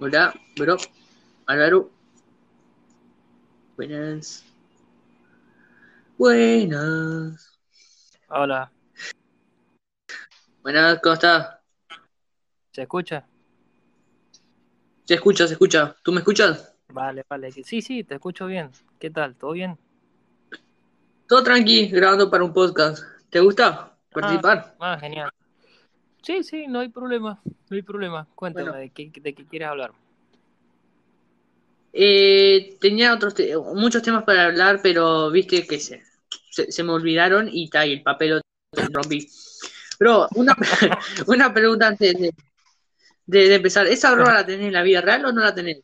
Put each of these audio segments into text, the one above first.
Hola, bro. Álvaro. Buenas. Buenas. Hola, Buenas, ¿cómo estás? ¿se escucha? Se escucha, se escucha. ¿Tú me escuchas? Vale, vale. Sí, sí, te escucho bien. ¿Qué tal? ¿Todo bien? Todo tranqui, grabando para un podcast. ¿Te gusta participar? Ah, genial. Sí, sí, no hay problema. No hay problema. Cuéntame, Bueno. ¿de, qué, ¿de qué quieres hablar? Eh, tenía otros te- muchos temas para hablar, pero viste que se, se, se me olvidaron y tal, y el papel lo rompí. Bro, una, una pregunta antes de, de- de empezar. ¿Esa broma la tenés en la vida real o no la tenés?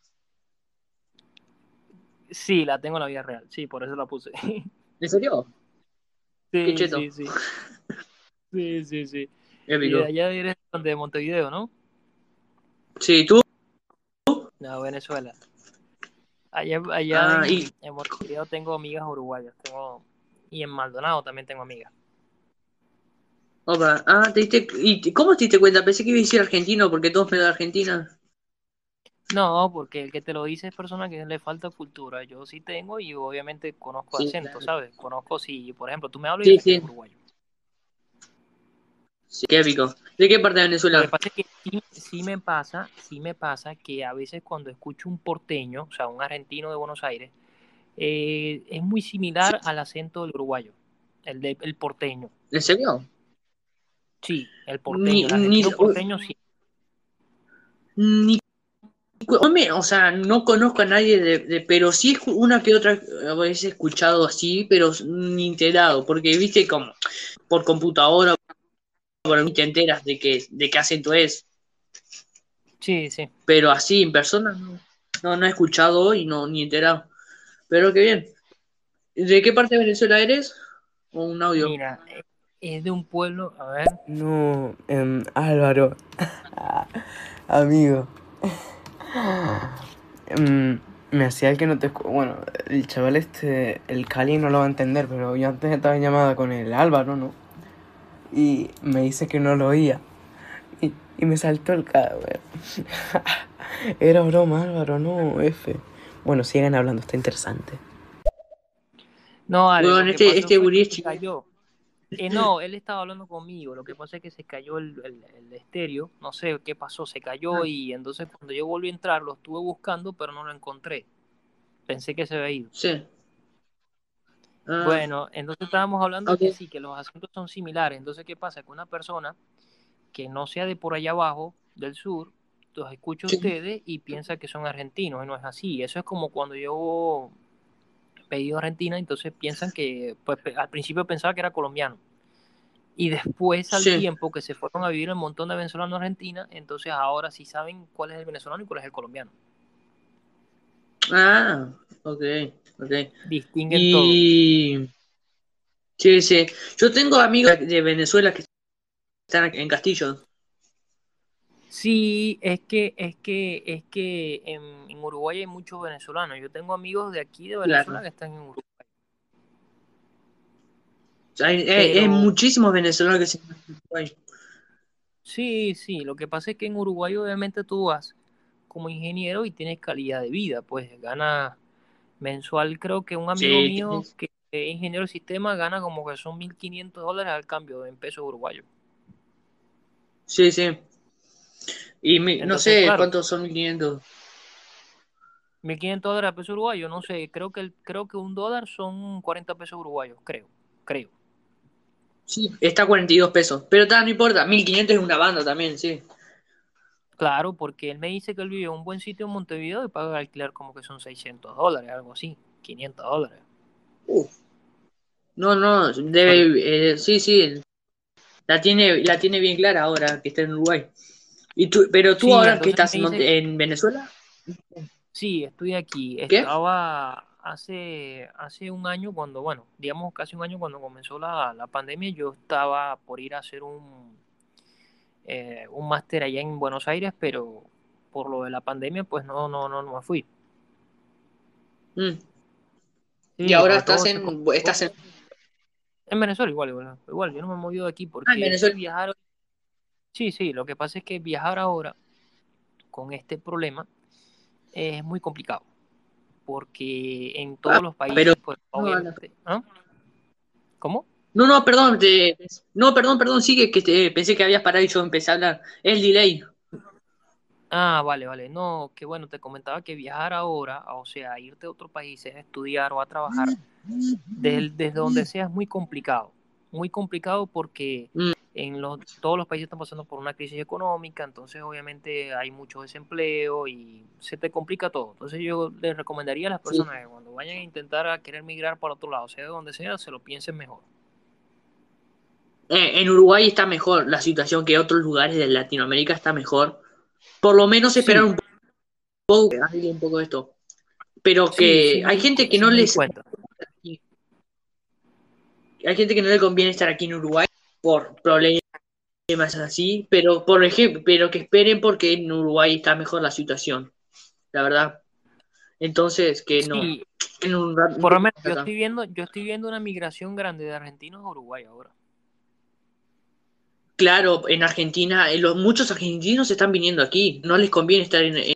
Sí, la tengo en la vida real. Sí, por eso la puse. ¿En serio? Qué Sí, cheto. sí, sí. Sí, sí, sí. Y Épico. de allá eres de Montevideo, ¿no? Sí, tú. No, Venezuela. Allá, allá Ah, en, y- en Montevideo tengo amigas uruguayas. Tengo, y en Maldonado también tengo amigas. Opa. Ah, ¿te diste, ¿y cómo te diste cuenta? Pensé que iba a decir argentino porque todos me de Argentina. No, porque el que te lo dice es persona que le falta cultura. Yo sí tengo y obviamente conozco Sí, acento, claro. ¿sabes? Conozco si, por ejemplo, tú me hablas Sí, y sí. uruguayo. Sí, qué épico. ¿De qué parte de Lo que Venezuela? pasa es que sí, sí me pasa, sí me pasa que a veces cuando escucho un porteño, o sea, un argentino de Buenos Aires, eh, es muy similar al acento del uruguayo, el de, el porteño. ¿En serio? Sí, el Ni, porteño, el ni, argentino porteño sí. ni, o sea, no conozco a nadie de, de- pero sí escu- una que otra veces he escuchado así, pero ni enterado, porque viste como por computadora, por mí te enteras de que, de qué acento es, Sí, sí. pero así en persona no, no, no he escuchado y no, ni enterado. Pero qué bien. ¿De qué parte de Venezuela eres? ¿O un audio? Mira, eh, es de un pueblo, a ver, No, em, Álvaro, amigo, Em, me hacía el que no te Bueno, el chaval este, el Cali no lo va a entender, pero yo antes estaba en llamada con el Álvaro, ¿no? Y me dice que no lo oía. Y, y me saltó el cadáver. Era broma, Álvaro, no, F. Bueno, sigan hablando, está interesante. No, Ale, este- este es se cayó. Eh, no, él estaba hablando conmigo. Lo que pasa es que se cayó el, el, el estéreo. No sé qué pasó, se cayó Ah. y entonces cuando yo volví a entrar lo estuve buscando, pero no lo encontré. Pensé que se había ido. Sí. Ah, Bueno, entonces estábamos hablando que Ok. sí, que los acentos son similares. Entonces, ¿qué pasa? Que una persona que no sea de por allá abajo, del sur, los escucha a Sí. ustedes y piensa que son argentinos, y no es así. Eso es como cuando yo pedido Argentina, entonces piensan que, pues al principio pensaba que era colombiano. Y después, al Sí. tiempo que se fueron a vivir un montón de venezolanos a Argentina, entonces ahora sí saben cuál es el venezolano y cuál es el colombiano. Ah, ok, ok. Distinguen todo. Y sí, sí. Yo tengo amigos de Venezuela que están en Castillo. Sí, es que, es que, es que en, en Uruguay hay muchos venezolanos. Yo tengo amigos de aquí de Venezuela Claro. que están en Uruguay. Hay, Pero- muchísimos venezolanos que se Uruguay. Sí, sí, lo que pasa es que en Uruguay obviamente tú vas como ingeniero y tienes calidad de vida, pues gana mensual, creo que un amigo Sí, mío que es ingeniero de sistema gana como que son 1.500 dólares al cambio en pesos uruguayos. Sí, sí. Y mi- no sé claro. cuántos son 1500. 1.500 dólares a pesos uruguayos, no sé, creo que, el- creo que un dólar son 40 pesos uruguayos, creo, creo. Sí, está a 42 pesos. Pero ta, no importa, 1500 es una banda también, sí. Claro, porque él me dice que él vive en un buen sitio en Montevideo y paga alquiler como que son 600 dólares, algo así, 500 dólares. Uf. No, no, debe, eh, sí, sí. La tiene, la tiene bien clara ahora que está en Uruguay. ¿Y tú, pero tú Sí, ahora que estás en, en Venezuela? Sí, estoy aquí. ¿Qué? Estaba hace, hace un año cuando, bueno, digamos casi un año cuando comenzó la, la pandemia, yo estaba por ir a hacer un, eh, un máster allá en Buenos Aires, pero por lo de la pandemia, pues no, no, no, no me fui. Mm. Sí, y ahora estás en, estás en, En Venezuela igual, igual, igual, yo no me he movido de aquí porque es que Venezuela. viajar, sí, sí, lo que pasa es que viajar ahora con este problema es muy complicado. Porque en todos Ah, los países, pero- pues, no. ¿Ah? ¿Cómo? No, no, perdón, te- no, perdón, perdón, sigue que te, pensé que habías parado y yo empecé a hablar. Es el delay. Ah, vale, vale. No, que bueno, te comentaba que viajar ahora, o sea, irte a otro país, a estudiar o a trabajar, desde, desde donde sea es muy complicado. Muy complicado porque Mm. en los, todos los países están pasando por una crisis económica, entonces obviamente hay mucho desempleo y se te complica todo. Entonces yo les recomendaría a las Sí. personas que cuando vayan a intentar a querer migrar para otro lado, sea de donde sea, se lo piensen mejor. Eh, en Uruguay está mejor la situación que otros lugares de Latinoamérica está mejor. Por lo menos Sí. esperar un poco, un poco esto. Pero que sí hay gente que no les hay gente que no le conviene estar aquí en Uruguay por problemas así, pero por ejemplo, pero que esperen porque en Uruguay está mejor la situación, la verdad. Entonces, que no, en un por lo menos yo estoy viendo, yo estoy viendo una migración grande de argentinos a Uruguay ahora. Claro, en Argentina, eh, los, muchos argentinos están viniendo aquí, no les conviene estar en, en,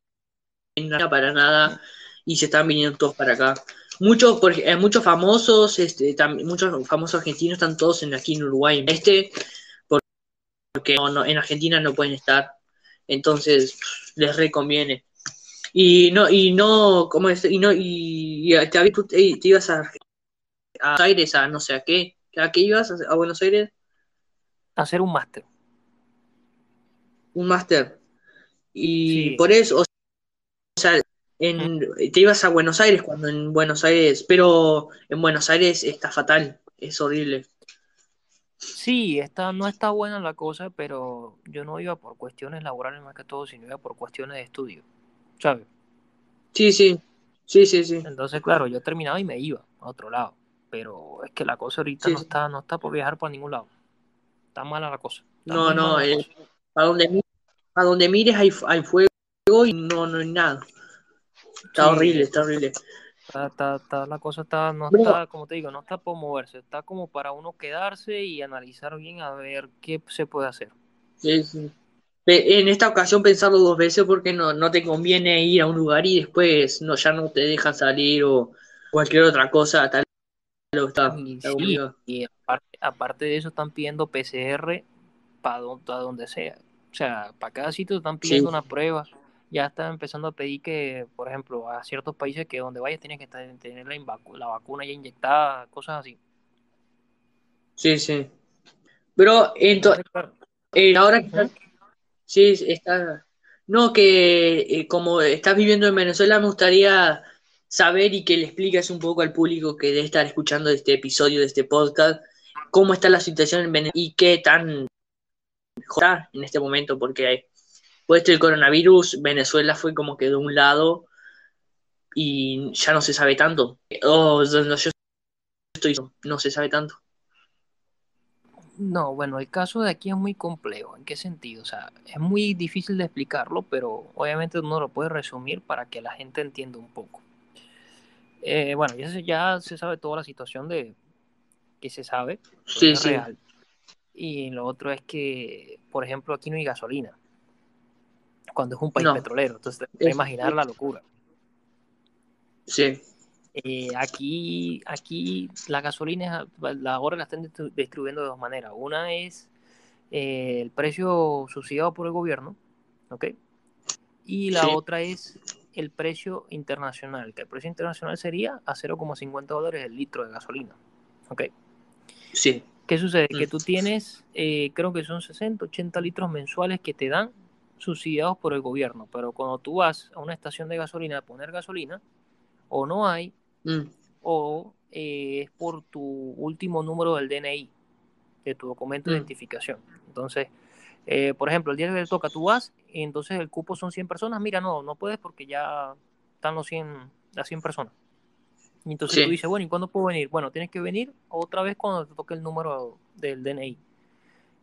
para nada y se están viniendo todos para acá. Muchos, por, eh, muchos famosos, este, tam- muchos famosos argentinos están todos en, aquí en Uruguay, este, por- porque no, no, en Argentina no pueden estar, entonces les reconviene. Y no, y no, ¿cómo es? Y no, y, y te, te, ibas a, a Buenos Aires, a no sé a qué, ¿a qué ibas? ¿A Buenos Aires? Hacer un máster. Un máster. Y Sí. por eso, o sea, en, te ibas a Buenos Aires cuando en Buenos Aires, pero en Buenos Aires está fatal, es horrible. Sí, está, no está buena la cosa, pero yo no iba por cuestiones laborales más que todo, sino iba por cuestiones de estudio, ¿sabes? Sí, sí, sí, sí, sí. Entonces, claro, yo terminaba y me iba a otro lado, pero es que la cosa ahorita Sí, no sí. está, no está por viajar para ningún lado. Está mala la cosa. No, no, la eh, a donde, a donde mires hay, hay fuego y no, no hay nada. Está Sí, horrible, está horrible. Está, está- está- la cosa está, no está, como te digo, no está por moverse, está como para uno quedarse y analizar bien a ver qué se puede hacer. sí, En esta ocasión pensarlo dos veces porque no, no te conviene ir a un lugar y después no, ya no te dejan salir o cualquier otra cosa, tal está, está sí, y aparte, aparte de eso están pidiendo PCR para donde, sea. O sea, para cada sitio están Sí, pidiendo una prueba. Ya están empezando a pedir que, por ejemplo, a ciertos países que donde vayas tienes que estar- tener la, vacuna ya inyectada, cosas así. sí, sí. Pero ento- Entonces, eh, ahora que sí, está, no, que eh, como estás viviendo en Venezuela, me gustaría saber y que le expliques un poco al público que debe estar escuchando este episodio de este podcast, cómo está la situación en Venezuela y qué tan está en este momento, porque puesto el coronavirus, Venezuela fue como que de un lado y ya no se sabe tanto. O donde yo estoy, no se sabe tanto. No, bueno, el caso de aquí es muy complejo. ¿En qué sentido? O sea, es muy difícil de explicarlo, pero obviamente uno lo puede resumir para que la gente entienda un poco. Eh, bueno, ya se, ya se sabe toda la situación de que se sabe, Sí, sí, real. Y lo otro es que, por ejemplo, aquí no hay gasolina, cuando es un país no, petrolero. Entonces, te puedes imaginar la locura. sí, Eh, aquí, aquí la gasolina, la ahora la están distri- distribuyendo de dos maneras. Una es eh, el precio subsidiado por el gobierno, ¿ok? Y la sí, otra es el precio internacional, que el precio internacional sería a 0,50 dólares el litro de gasolina, ¿ok? sí, ¿Qué sucede? Que mm, tú tienes, eh, creo que son 60, 80 litros mensuales que te dan subsidiados por el gobierno, pero cuando tú vas a una estación de gasolina a poner gasolina, o no hay, mm, o eh, es por tu último número del DNI, de tu documento de mm, identificación. Entonces, eh, por ejemplo, el día que te toca, tú vas, y entonces el cupo son 100 personas, mira, no, no puedes porque ya están los 100, las 100 personas. Y entonces tú sí, dices, bueno, ¿y cuándo puedo venir? Bueno, tienes que venir otra vez cuando te toque el número del DNI.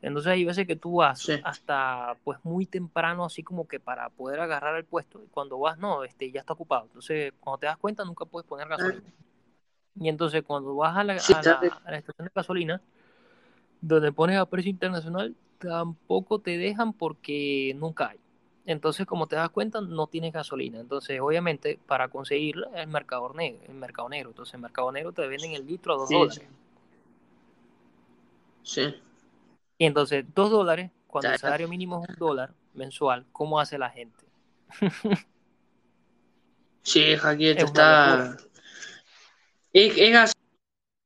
Entonces hay veces que tú vas sí, hasta pues muy temprano, así como que para poder agarrar el puesto, y cuando vas, no, este ya está ocupado. Entonces, cuando te das cuenta, nunca puedes poner ah, gasolina. Y entonces cuando vas a la, sí, a está la, re- a la estación de gasolina, donde pones a precio internacional, tampoco te dejan porque nunca hay. Entonces, como te das cuenta, no tienes gasolina. Entonces, obviamente, para conseguirla el mercado negro. El mercado negro. Entonces, el mercado negro te venden el litro a dos Sí, dólares. Sí. Y entonces, dos dólares, cuando el salario mínimo es un dólar mensual, ¿cómo hace la gente? Sí, Jaquiet Es está. ¿Es, es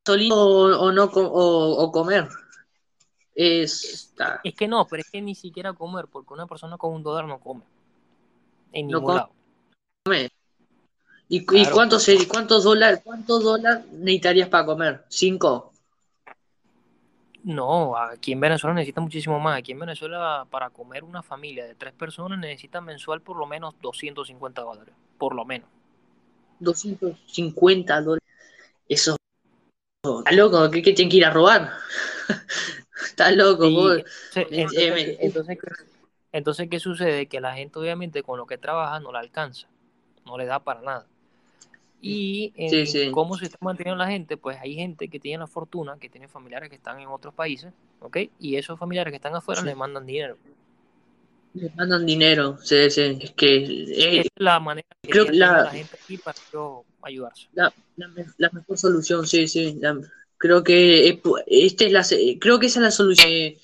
gasolina o, o no o comer? Es. que no, pero es que ni siquiera comer, porque una persona con un dólar no come. En No ningún come. lado. ¿Y, cuántos, cuántos dólares cuántos dólares necesitarías para comer? ¿Cinco? No, aquí en Venezuela necesita muchísimo más. Aquí en Venezuela, para comer una familia de tres personas, necesita mensual por lo menos 250 dólares. Por lo menos. 250 dólares. Eso. ¿Está loco? ¿Qué, qué tienen que ir a robar? Está loco, Sí, entonces, Eh, entonces, ¿qué- entonces, ¿qué- entonces, ¿qué sucede? Que la gente, obviamente, con lo que trabaja no la alcanza. No le da para nada. Y en Sí, sí. cómo se está manteniendo la gente, pues hay gente que tiene la fortuna, que tiene familiares que están en otros países, ¿ok? Y esos familiares que están afuera Sí. le mandan dinero. Les mandan dinero. Sí, sí. Es que. eh, es la manera que creo que la- la gente aquí para yo ayudarse. la, la mejor solución, sí, sí. Creo que es pu- esta es la, creo que esa es la solución que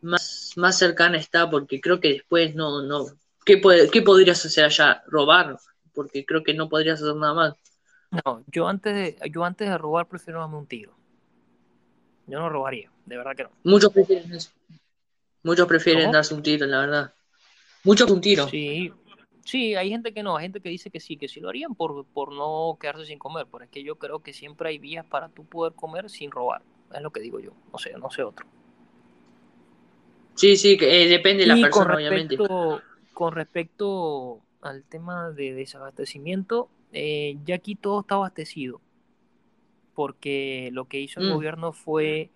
más, más cercana está, porque creo que después no, no. ¿Qué, puede, qué podrías hacer allá? ¿Robar? Porque creo que no podrías hacer nada más. No, yo antes de, yo antes de robar prefiero darme un tiro. Yo no robaría, de verdad que no. Muchos prefieren eso. Muchos prefieren ¿Cómo? darse un tiro, la verdad. Muchos un tiro. Sí, sí, hay gente que no, hay gente que dice que sí, que sí lo harían por, por no quedarse sin comer, pero es que yo creo que siempre hay vías para tú poder comer sin robar, es lo que digo yo, no sé, no sé otro. Sí, sí, que, eh, depende de la Y persona, con obviamente. respecto, con respecto al tema de desabastecimiento, eh, ya aquí todo está abastecido, porque lo que hizo el Mm. gobierno fue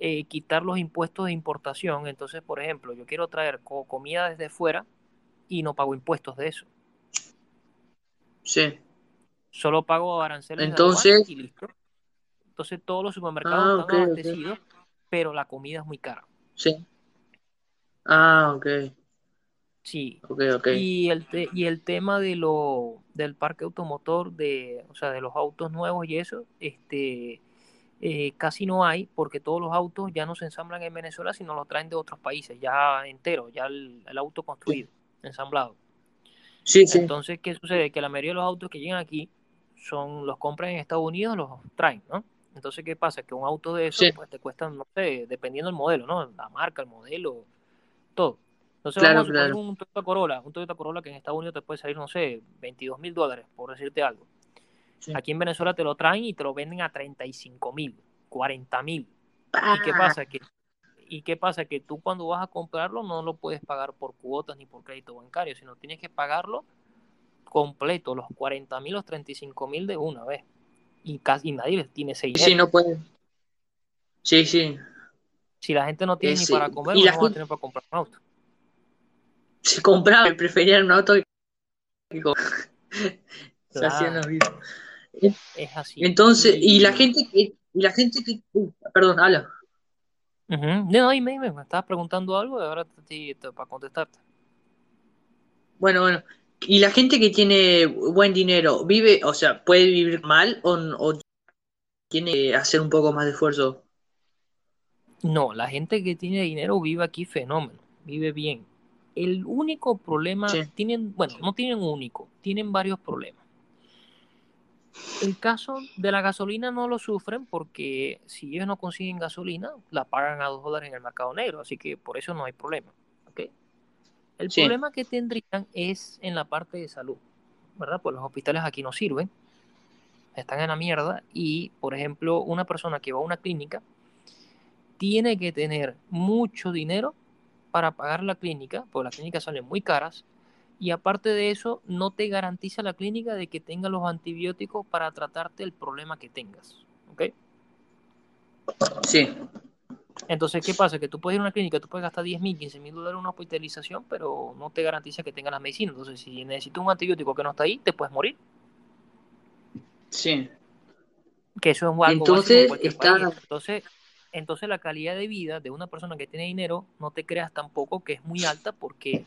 eh, quitar los impuestos de importación. Entonces, por ejemplo, yo quiero traer co- comida desde fuera y no pago impuestos de eso. Sí. Solo pago aranceles Entonces- y listo. Entonces todos los supermercados Ah, están abastecidos, pero la comida es muy cara. Sí. Ah, ok. Sí. Ok, ok. Y el, te- y el tema de lo, del parque automotor, de, o sea, de los autos nuevos y eso, este, eh, casi no hay, porque todos los autos ya no se ensamblan en Venezuela, sino los traen de otros países, ya entero, ya el, el auto construido, ensamblado. Sí, sí. Entonces, ¿qué sucede? Que la mayoría de los autos que llegan aquí son los compran en Estados Unidos, los traen, ¿no? Entonces, ¿qué pasa? Que un auto de esos, Sí. pues te cuesta, no sé, dependiendo del modelo, ¿no? La marca, el modelo, todo. Entonces, Claro, vamos a claro. un Toyota Corolla, un Toyota Corolla que en Estados Unidos te puede salir, no sé, 22 mil dólares, por decirte algo. Sí. Aquí en Venezuela te lo traen y te lo venden a 35 mil, 40 mil. ¿Y qué Ah, pasa? Que, ¿Y qué pasa? Que tú cuando vas a comprarlo no lo puedes pagar por cuotas ni por crédito bancario, sino tienes que pagarlo completo, los 40 mil, los 35 mil de una vez. Y casi nadie les tiene ese dinero. sí, no puede. Sí, sí. Si la gente no tiene ni para comer, Y no la va a tener para comprar un auto. Se compraba, preferían un auto que Claro. Es así. Entonces, y la gente que, y la gente que, uh, perdón, habla. No, dime, dime, me estabas preguntando algo y ahora te, para contestarte. Bueno, bueno. Y la gente que tiene buen dinero, vive, o sea, puede vivir mal o, o tiene que hacer un poco más de esfuerzo. No, la gente que tiene dinero vive aquí fenómeno, vive bien. El único problema, Sí. tienen, bueno, no tienen un único, tienen varios problemas. El caso de la gasolina no lo sufren porque si ellos no consiguen gasolina, la pagan a dos dólares en el mercado negro, así que por eso no hay problema. El Sí. problema que tendrían es en la parte de salud, ¿verdad? Pues los hospitales aquí no sirven, están en la mierda y, por ejemplo, una persona que va a una clínica tiene que tener mucho dinero para pagar la clínica, porque las clínicas salen muy caras, y aparte de eso, no te garantiza la clínica de que tenga los antibióticos para tratarte el problema que tengas. ¿ok? Sí, Entonces, ¿qué pasa? Que tú puedes ir a una clínica, tú puedes gastar 10 mil, 15 mil dólares en una hospitalización, pero no te garantiza que tengas las medicinas. Entonces, si necesitas un antibiótico que no está ahí, te puedes morir. sí. Que eso es algo Entonces, en está-. Entonces, entonces la calidad de vida de una persona que tiene dinero, no te creas tampoco que es muy alta porque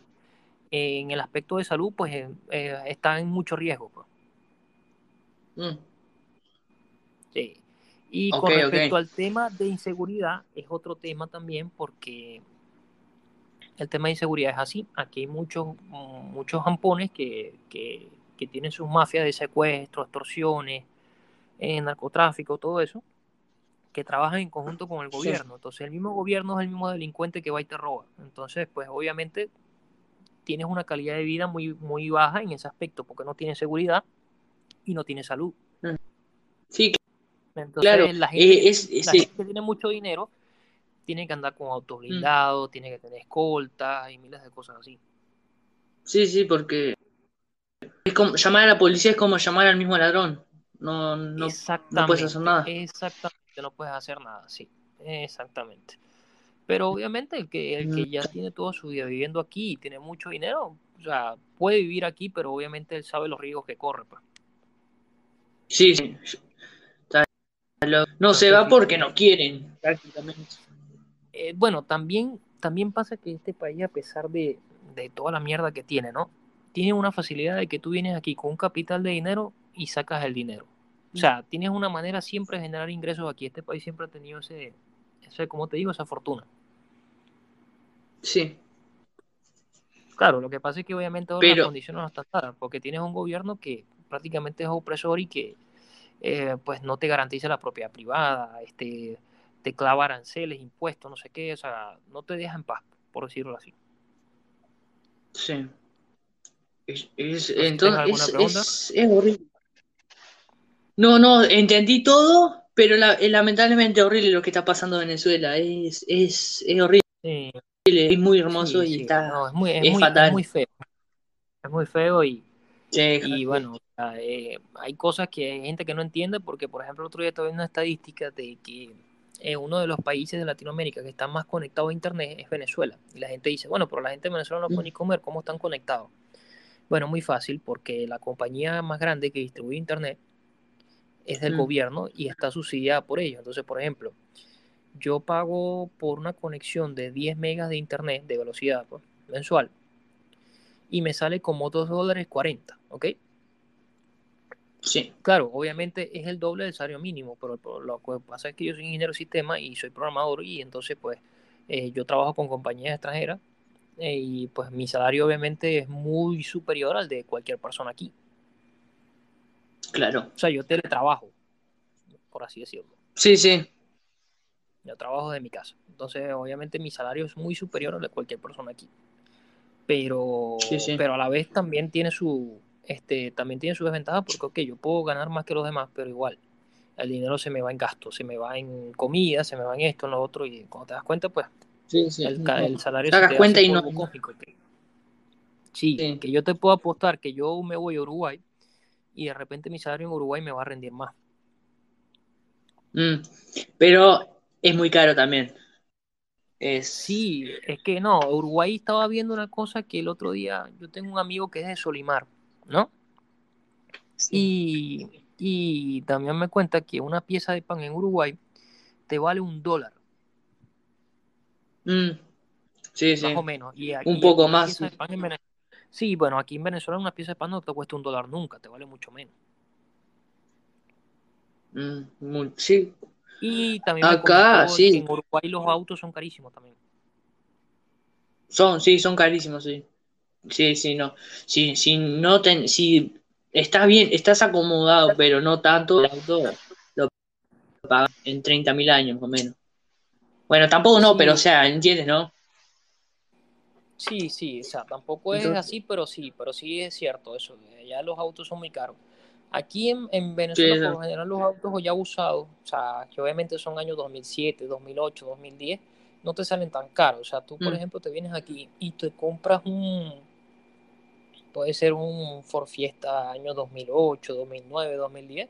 en el aspecto de salud, pues eh, eh, está en mucho riesgo. Pues. Mm, Sí. Y con respecto al tema de inseguridad, es otro tema también porque el tema de inseguridad es así. Aquí hay muchos, muchos jampones que, que, que tienen sus mafias de secuestro, extorsiones, eh, narcotráfico, todo eso, que trabajan en conjunto con el Sí. gobierno. Entonces el mismo gobierno es el mismo delincuente que va y te roba. Entonces, pues obviamente tienes una calidad de vida muy, muy baja en ese aspecto porque no tienes seguridad y no tienes salud. Sí, Entonces claro. la gente, eh, es, la sí, gente que tiene mucho dinero tiene que andar con autos mm, blindados, tiene que tener escoltas y miles de cosas así. sí, sí, porque es como, llamar a la policía es como llamar al mismo ladrón. No, no, no puedes hacer nada. exactamente, no puedes hacer nada, sí, exactamente. Pero obviamente el que, el que ya tiene toda su vida viviendo aquí y tiene mucho dinero, o sea, puede vivir aquí, pero obviamente él sabe los riesgos que corre, pues. Sí, sí. No se va porque no quieren, prácticamente. eh, bueno, también, también pasa que este país, a pesar de, de toda la mierda que tiene, ¿no? Tiene una facilidad de que tú vienes aquí con un capital de dinero y sacas el dinero. O sea, tienes una manera siempre de generar ingresos aquí. Este país siempre ha tenido ese, ese, como te digo, esa fortuna. Sí, Claro, lo que pasa es que obviamente ahora las condiciones no están dadas, porque tienes un gobierno que prácticamente es opresor y que eh, pues no te garantiza la propiedad privada, este, te clava aranceles, impuestos, no sé qué, o sea, no te deja en paz, por decirlo así. sí. Es, entonces es, horrible. No, no, entendí todo, pero la- es lamentablemente horrible lo que está pasando en Venezuela. Es, es, es horrible, Sí, es muy hermoso sí, y sí, está, no, es muy, es es muy, es muy fatal. feo, es muy feo y, Sí, y bueno, o sea, eh, hay cosas que hay gente que no entiende porque, por ejemplo, el otro día estaba viendo una estadística de que eh, uno de los países de Latinoamérica que está más conectado a Internet es Venezuela. Y la gente dice, bueno, pero la gente de Venezuela no puede ni comer, ¿cómo están conectados? Bueno, muy fácil, porque la compañía más grande que distribuye Internet es del Mm, gobierno y está subsidiada por ellos. Entonces, por ejemplo, yo pago por una conexión de 10 megas de Internet de velocidad pues, mensual y me sale como 2 dólares 40, ¿ok? sí, Claro, obviamente es el doble del salario mínimo, pero, pero lo que pasa es que yo soy ingeniero de sistema y soy programador y entonces pues eh, yo trabajo con compañías extranjeras eh, y pues mi salario obviamente es muy superior al de cualquier persona aquí. claro. O sea, yo teletrabajo, por así decirlo. Sí, sí, Yo trabajo de mi casa. Entonces, obviamente mi salario es muy superior al de cualquier persona aquí. Pero, sí, sí. pero a la vez también tiene su, este, también tiene su desventaja porque, ok, yo puedo ganar más que los demás, pero igual, el dinero se me va en gastos, se me va en comida, se me va en esto, en lo otro, y cuando te das cuenta, pues, Sí, el, salario se te cuenta y no. cósmico. que- Sí, Sí. que yo te puedo apostar que yo me voy a Uruguay y de repente mi salario en Uruguay me va a rendir más. Mm, Pero es muy caro también. Es. Sí, es que no, Uruguay estaba viendo una cosa que el otro día, yo tengo un amigo que es de Solimar, ¿no? Sí. Y, y también me cuenta que una pieza de pan en Uruguay te vale un dólar, Mm, Sí, más o menos. Y, a- Un poco aquí más. Venezuela. Sí, bueno, aquí en Venezuela una pieza de pan no te cuesta un dólar nunca, te vale mucho menos. Mm, muy- Sí. Y también Acá, sí. en Uruguay los autos son carísimos también. Son, sí, son carísimos, sí. Sí, sí, no. Si, si no ten, si estás bien, estás acomodado, pero no tanto, el auto lo pagas en 30.000 años, más o menos. Bueno, tampoco no, pero o Sí, sea, ¿entiendes, no? sí, sí, o sea, tampoco es Entonces, así, pero sí, pero sí es cierto eso, ya los autos son muy caros. Aquí en, en sí, Venezuela, por eso. lo general, los autos ya usados, o sea, que obviamente son años 2007, 2008, 2010, no te salen tan caros. O sea, tú, por Mm, ejemplo, te vienes aquí y te compras un, puede ser un Ford Fiesta año 2008, 2009, 2010,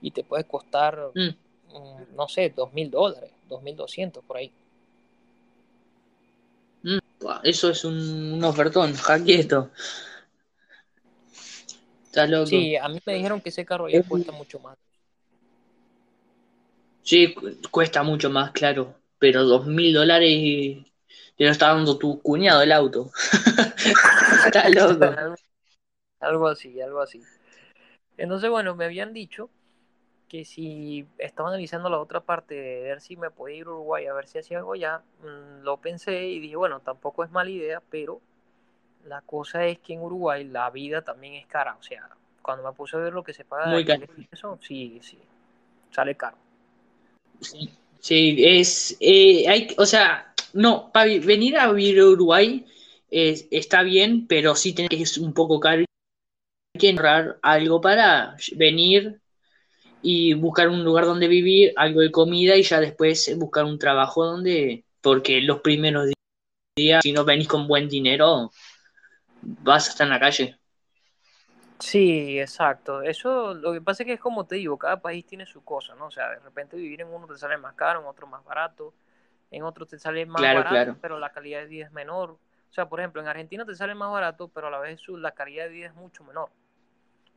y te puede costar, mm. mm, no sé, dos mil dólares, dos mil doscientos por ahí. Mm, Eso es un, un ofertón, jaquieto. Está loco. Sí, a mí me dijeron que ese carro ya Es- cuesta mucho más. Sí, cu- cuesta mucho más, claro. Pero dos mil dólares y te lo está dando tu cuñado el auto. Está loco. algo, algo así, algo así. Entonces, bueno, me habían dicho que si estaba analizando la otra parte de ver si me podía ir a Uruguay a ver si hacía algo ya, mm, lo pensé y dije, bueno, tampoco es mala idea, pero la cosa es que en Uruguay la vida también es cara. O sea, cuando me puse a ver lo que se paga Muy caro. eso, sí, sí, sale caro. Sí, sí, es, eh, hay, o sea, no, para venir a vivir a Uruguay es- está bien, pero sí tiene que es un poco caro. Hay que ahorrar algo para venir y buscar un lugar donde vivir, algo de comida y ya después buscar un trabajo donde, porque los primeros días, si no venís con buen dinero, vas a estar en la calle. Sí, exacto. Eso, lo que pasa es que es como te digo, cada país tiene su cosa, ¿no? O sea, de repente vivir en uno te sale más caro, en otro más barato, en otro te sale más Claro, barato, claro. pero la calidad de vida es menor. O sea, por ejemplo, en Argentina te sale más barato, pero a la vez la calidad de vida es mucho menor.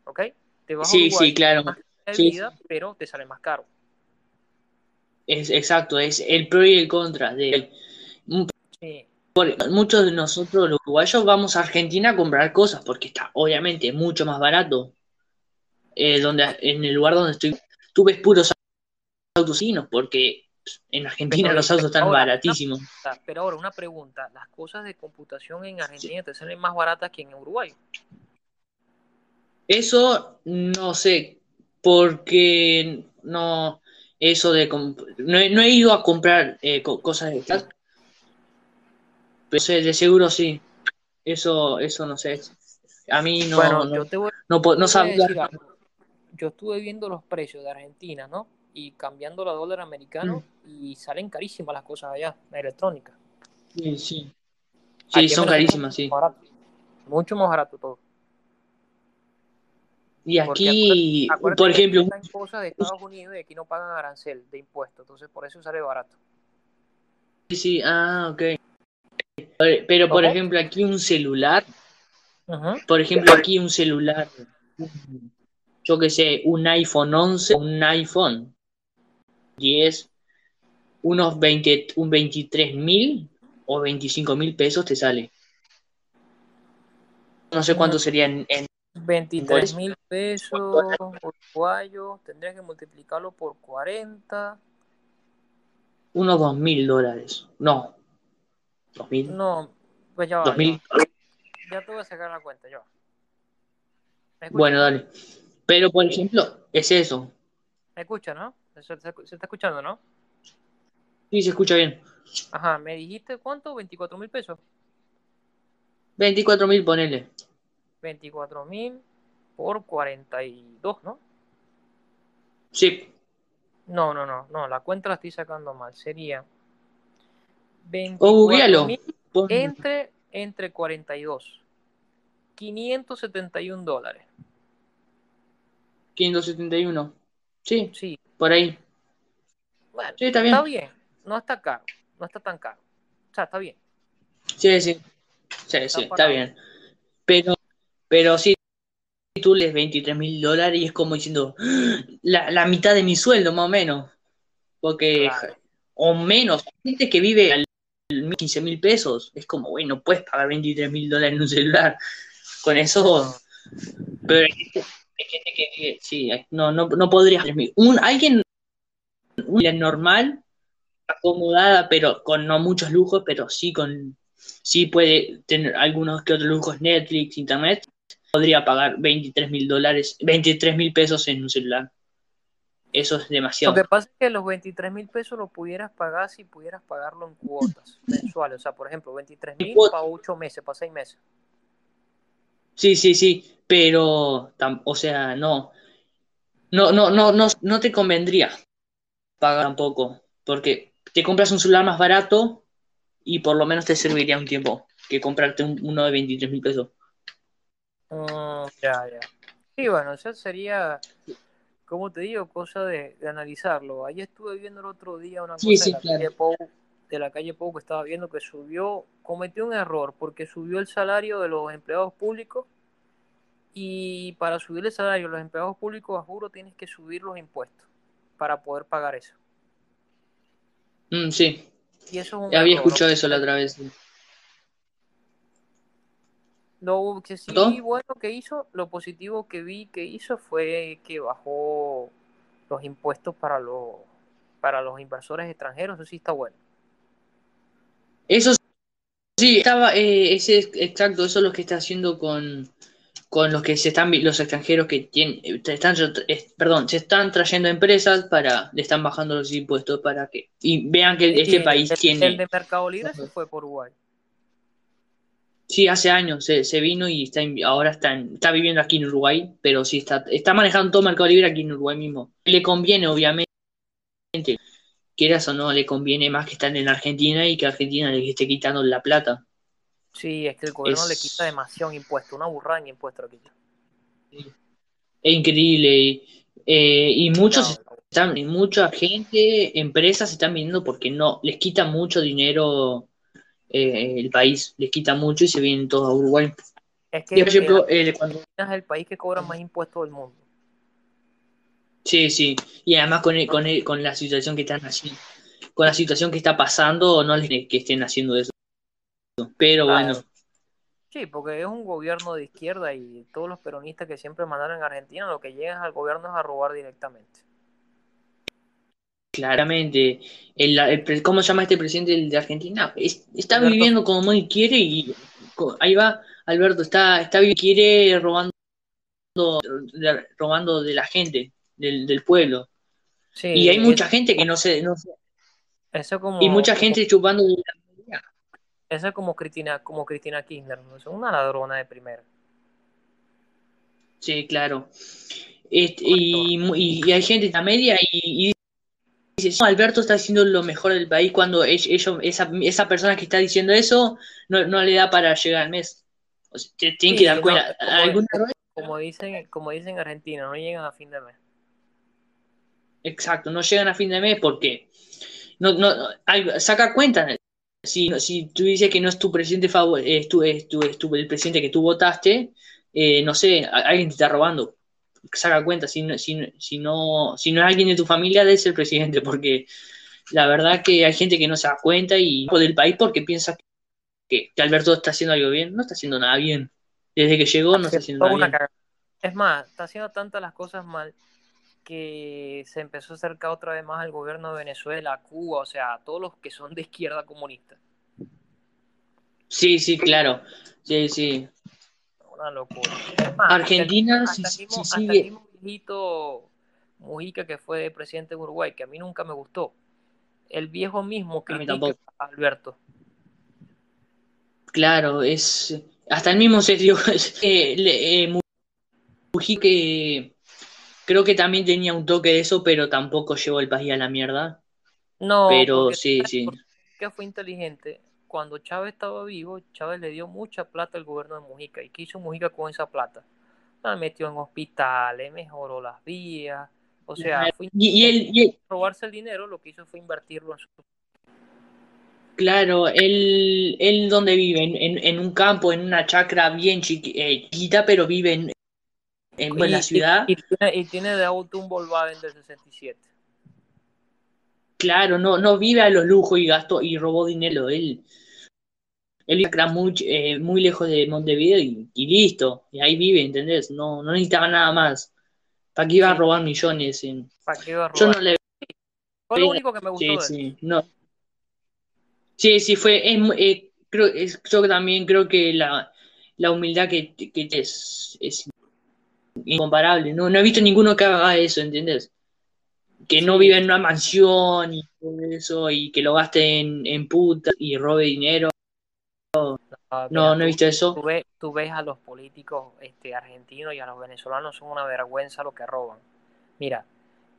¿Ok? Te vas a Sí, Uruguay, sí, claro. más de Sí, vida, pero te sale más caro. Es exacto, es el pro y el contra de Sí, muchos de nosotros los uruguayos vamos a Argentina a comprar cosas porque está obviamente mucho más barato. Eh, donde en el lugar donde estoy, tú ves puros autos chinos porque en Argentina Pero, los autos están ahora, baratísimos. Pero ahora una pregunta, ¿las cosas de computación en Argentina te salen más baratas que en Uruguay? Eso no sé, porque no, eso de, no he, no he ido a comprar eh, co- cosas de estas, pero sé, de seguro sí. Eso, eso no sé. A mí no, bueno, no, yo te voy, no, no decir. Yo estuve viendo los precios de Argentina, ¿no? Y cambiando a dólar americano y salen carísimas las cosas allá, la electrónica. Sí, sí. Sí, son carísimas, sí. más mucho más barato todo. Y aquí, Acuérdate por ejemplo, están cosas de Estados Unidos y aquí no pagan arancel de impuestos, entonces por eso sale barato. sí, sí, ah, ok. Pero, por ¿Cómo? ejemplo, aquí un celular, Ujú. por ejemplo, aquí un celular, yo que sé, un iPhone 11, un iPhone 10, unos 20, un 23 mil o 25 mil pesos te sale. No sé cuánto serían en, 23 mil pesos uruguayos, tendrías que multiplicarlo por 40. unos 2 mil dólares. No, 2 mil. No, pues ya va, 2 ya. Ya voy a sacar la cuenta, ya va. ¿Me escuchas, Bueno, no? dale. Pero, por ejemplo, es eso. ¿Me escuchas, no? Se, se- se está escuchando, ¿no? Sí, se escucha bien. Ajá, ¿me dijiste cuánto? 24 mil pesos. 24 mil, ponele. 24 mil por 42, ¿no? Sí. No, no, no, no, la cuenta la estoy sacando mal. Sería 24 googlealo. mil Pon- entre, entre 42. 571 dólares. 571. Sí, Sí, por ahí. bueno, Sí, está bien. está bien. No está caro, no está tan caro. O sea, está bien. Sí, sí. Sí, sí, está parado. bien. Pero, pero sí, tú les 23 mil dólares y es como diciendo la, la mitad de mi sueldo, más o menos. Porque, Claro. o menos. Gente que vive al 15 mil pesos. Es como, güey, no puedes pagar 23 mil dólares en un celular. Con eso. Pero gente que, que- sí, no, no, no podría. Un, alguien normal, acomodada, pero con no muchos lujos, pero sí con sí puede tener algunos que otros lujos, Netflix, internet, podría pagar 23 mil dólares, 23 mil pesos en un celular. Eso es Lo demasiado. que pasa es que los 23 mil pesos lo pudieras pagar si pudieras pagarlo en cuotas mensuales. O sea, por ejemplo, 23 mil para 8 meses, para 6 meses. Sí, sí, sí, pero, o sea, no, no, no, no, no, no te convendría pagar tampoco, porque te compras un celular más barato y por lo menos te serviría un tiempo que comprarte un- uno de 23 mil pesos. Mm, ya, ya. Sí, bueno, eso sería, como te digo, cosa de, de analizarlo. Ahí estuve viendo el otro día una Sí, cosa sí, de la claro. calle Pou, de la calle Pou que estaba viendo que subió, cometió un error porque subió el salario de los empleados públicos y para subir el salario de los empleados públicos, a juro, tienes que subir los impuestos para poder pagar eso. Mm, sí, Y eso es un había error. escuchado eso la otra vez. Lo que sí ¿Todo? bueno que hizo, lo positivo que vi que hizo fue que bajó los impuestos para los para los inversores extranjeros, eso sí está bueno. Eso sí, estaba, eh, ese es exacto, eso es lo que está haciendo con, con los que se están, los extranjeros que tienen, eh, están, perdón, se están trayendo empresas para, le están bajando los impuestos para que, y vean que este país el- tiene, el de Mercado Libre se fue por Uruguay. Sí, hace años se, se vino y está, ahora está, en- está viviendo aquí en Uruguay, pero sí está, está manejando todo Mercado Libre aquí en Uruguay mismo. Le conviene, obviamente, quieras o no, le conviene más que estar en Argentina y que Argentina le esté quitando la plata. Sí, es que el gobierno le quita demasiado impuesto, una burrada en impuesto le quita. es increíble. Y, eh, y muchos Demasiado. están, y mucha gente, empresas se están viniendo porque no, les quita mucho dinero eh, el país, les quita mucho y se vienen todos a Uruguay. Es Y, que por ejemplo, eh, cuando, es el país que cobra más impuestos del mundo. sí, sí, y además con, el- con, el- con la situación que están haciendo, con la situación que está pasando, no les que estén haciendo eso. Pero bueno. Sí, porque es un gobierno de izquierda y todos los peronistas que siempre mandaron en Argentina, lo que llegan al gobierno es a robar directamente. Claramente, el, el pre- ¿cómo se llama este presidente de Argentina? Es- está Alberto, viviendo como él quiere y ahí va, Alberto, está, está quiere robando, robando de la gente, del, del pueblo. sí, Y hay es- mucha gente que no se, no se- eso y como, mucha como, gente chupando de la eso es como Cristina, como Cristina Kirchner, ¿no? Es una ladrona de primera. Sí, claro. Este, y, y, y hay gente en la media y, y dice, "No, Alberto está haciendo lo mejor del país cuando ell- ellos, esa, esa persona que está diciendo eso no, no le da para llegar al mes. O sea, te- tienen que dar no, cuenta. como, dicen, como dicen en Argentina, no llegan a fin de mes. Exacto, no llegan a fin de mes porque no, no, saca cuenta. Si, si tú dices que no es tu presidente favor, es, tu, es, tu, es tu- el presidente que tú votaste, eh, no sé, alguien te está robando. Saca cuenta, si no, si, no- si no, si no es alguien de tu familia, debe ser el presidente, porque la verdad que hay gente que no se da cuenta y del país porque piensa que, que Alberto está haciendo algo bien, no está haciendo nada bien. Desde que llegó no está haciendo nada bien. Es más, está haciendo tantas las cosas mal que se empezó a acercar otra vez más al gobierno de Venezuela, Cuba, o sea, a todos los que son de izquierda comunista. Sí, sí, claro. Sí, sí. Una locura. Hasta Argentina, hasta si, el mismo, hasta el sigue, mismo viejito Mujica que fue presidente de Uruguay, que a mí nunca me gustó. El viejo mismo critica a Alberto. Claro, es hasta el mismo Sergio eh, eh, Mujica creo que también tenía un toque de eso, pero tampoco llevó el país a la mierda. No, Pero sí, sí. Mujica fue inteligente. Cuando Chávez estaba vivo, Chávez le dio mucha plata al gobierno de Mujica. ¿Y qué hizo Mujica con esa plata? La metió en hospitales, mejoró las vías. O sea, fue Y, él, y él- robarse el dinero, lo que hizo fue invertirlo en su... claro, él, él donde vive, en, en, en un campo, en una chacra bien eh, chiquita, pero vive en, en Y, y- ciudad. y tiene, y tiene de auto un Volkswagen del 67. Claro, no, no vive a los lujos y gastó y robó dinero. Él, él vive muy, eh, muy lejos de Montevideo y, y listo. Y ahí vive, ¿entendés? No, no necesitaba nada más. ¿Para qué iba a robar millones? En... ¿para qué iba a Yo no robar? le Fue lo único que me gustó Sí, sí, no. Sí, sí, fue. Es, eh, creo, es- yo también creo que la, la humildad que, que es, es incomparable. No, no he visto ninguno que haga eso, ¿entendés? Que no vive en una mansión y todo eso y que lo gaste en, en putas y robe dinero. No, mira, no he visto eso. tú ves, tú ves a los políticos este, argentinos y a los venezolanos son una vergüenza lo que roban. Mira,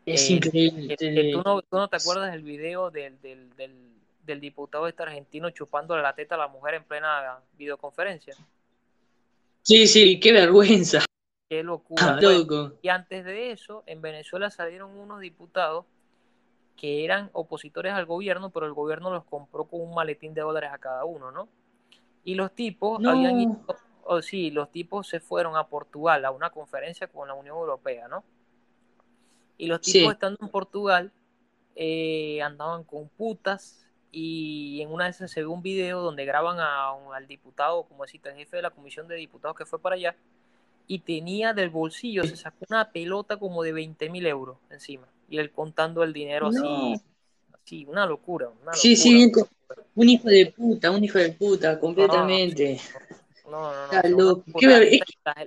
Es eh, increíble. eh, eh, ¿tú, no, tú no te acuerdas del video del, del, del, del diputado este argentino chupándole la teta a la mujer en plena videoconferencia? Sí, sí, qué vergüenza. Qué locura. Bueno, y antes de eso, en Venezuela salieron unos diputados que eran opositores al gobierno, pero el gobierno los compró con un maletín de dólares a cada uno, ¿no? Y los tipos habían ido, No. o sí, los tipos se fueron a Portugal a una conferencia con la Unión Europea, ¿no? Y los tipos Sí. estando en Portugal eh, andaban con putas y en una de esas se ve un video donde graban a al diputado, como deciste, el jefe de la comisión de diputados que fue para allá, y tenía del bolsillo, se sacó una pelota como de 20 mil euros encima, y él contando el dinero así, así, una locura. Una sí, sí, un hijo de puta, un hijo de puta, completamente. No, no, no.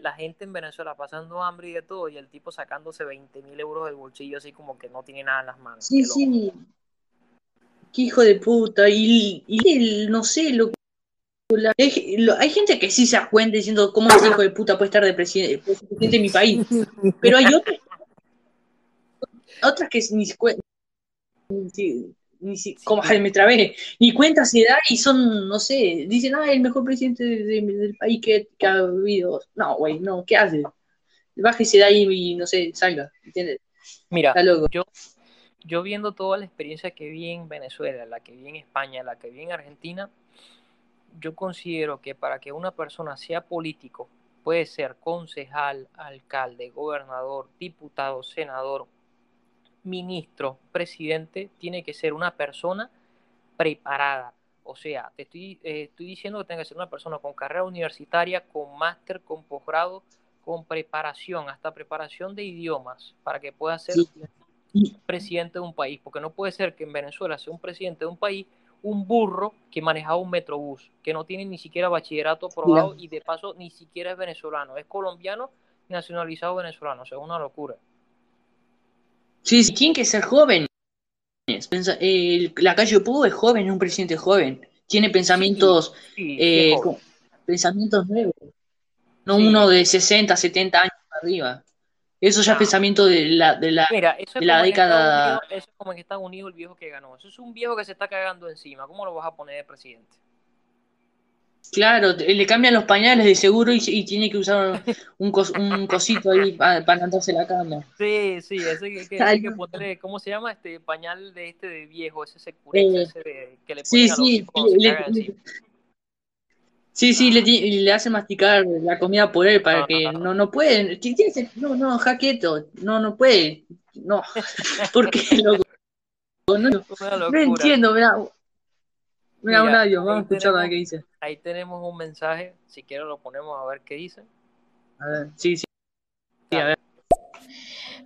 La, gente en Venezuela pasando hambre y de todo, y el tipo sacándose 20 mil euros del bolsillo, así como que no tiene nada en las manos. Sí, sí. Qué hijo de puta. Y, y no sé, lo, hay gente que sí se da cuenta diciendo cómo ese hijo de puta puede estar de presidente, presidente de mi país. Pero hay otras, otras que ni cuentan. Ni, como me trabé, ni cuenta se da y son, no sé, dicen, ah, el mejor presidente del país que, ha habido. No, güey, no, ¿qué hace? Bájese de ahí y, no sé, salga, ¿entiendes? Mira, yo yo viendo toda la experiencia que vi en Venezuela, la que vi en España, la que vi en Argentina, yo considero que para que una persona sea político, puede ser concejal, alcalde, gobernador, diputado, senador, ministro, presidente, tiene que ser una persona preparada. O sea, te estoy, eh, estoy diciendo que tenga que ser una persona con carrera universitaria, con máster, con posgrado, con preparación, hasta preparación de idiomas, para que pueda ser presidente de un país, porque no puede ser que en Venezuela sea un presidente de un país un burro que manejaba un metrobús, que no tiene ni siquiera bachillerato aprobado y de paso ni siquiera es venezolano, es colombiano nacionalizado venezolano, o sea, una locura. Sí, sí, tiene que ser joven. la calle Pudo es joven, es un presidente joven, tiene pensamientos, eh, pensamientos nuevos, no uno de 60, 70 años arriba. Eso ya es pensamiento de la, de la, la década. eso es como en Estados Unidos el viejo que ganó. Eso es un viejo que se está cagando encima. ¿Cómo lo vas a poner de presidente? Claro, le cambian los pañales de seguro y, tiene que usar un, un cosito ahí para, para levantarse la cama. Sí, sí, eso hay que, hay que ponerle, ¿cómo se llama? Este pañal de este de viejo, ese securito, eh, ese de, que le ponen sí, a los sí, le, Sí, sí, le, le hace masticar la comida por él para que no, no puede. No, no, jaqueto, no, no puede. No, porque loco. No, no, entiendo, mira. Mira, un audio, vamos a escuchar a ver qué dice. Ahí tenemos un mensaje, si quiero lo ponemos a ver qué dice. A ver, sí, sí. sí a ver.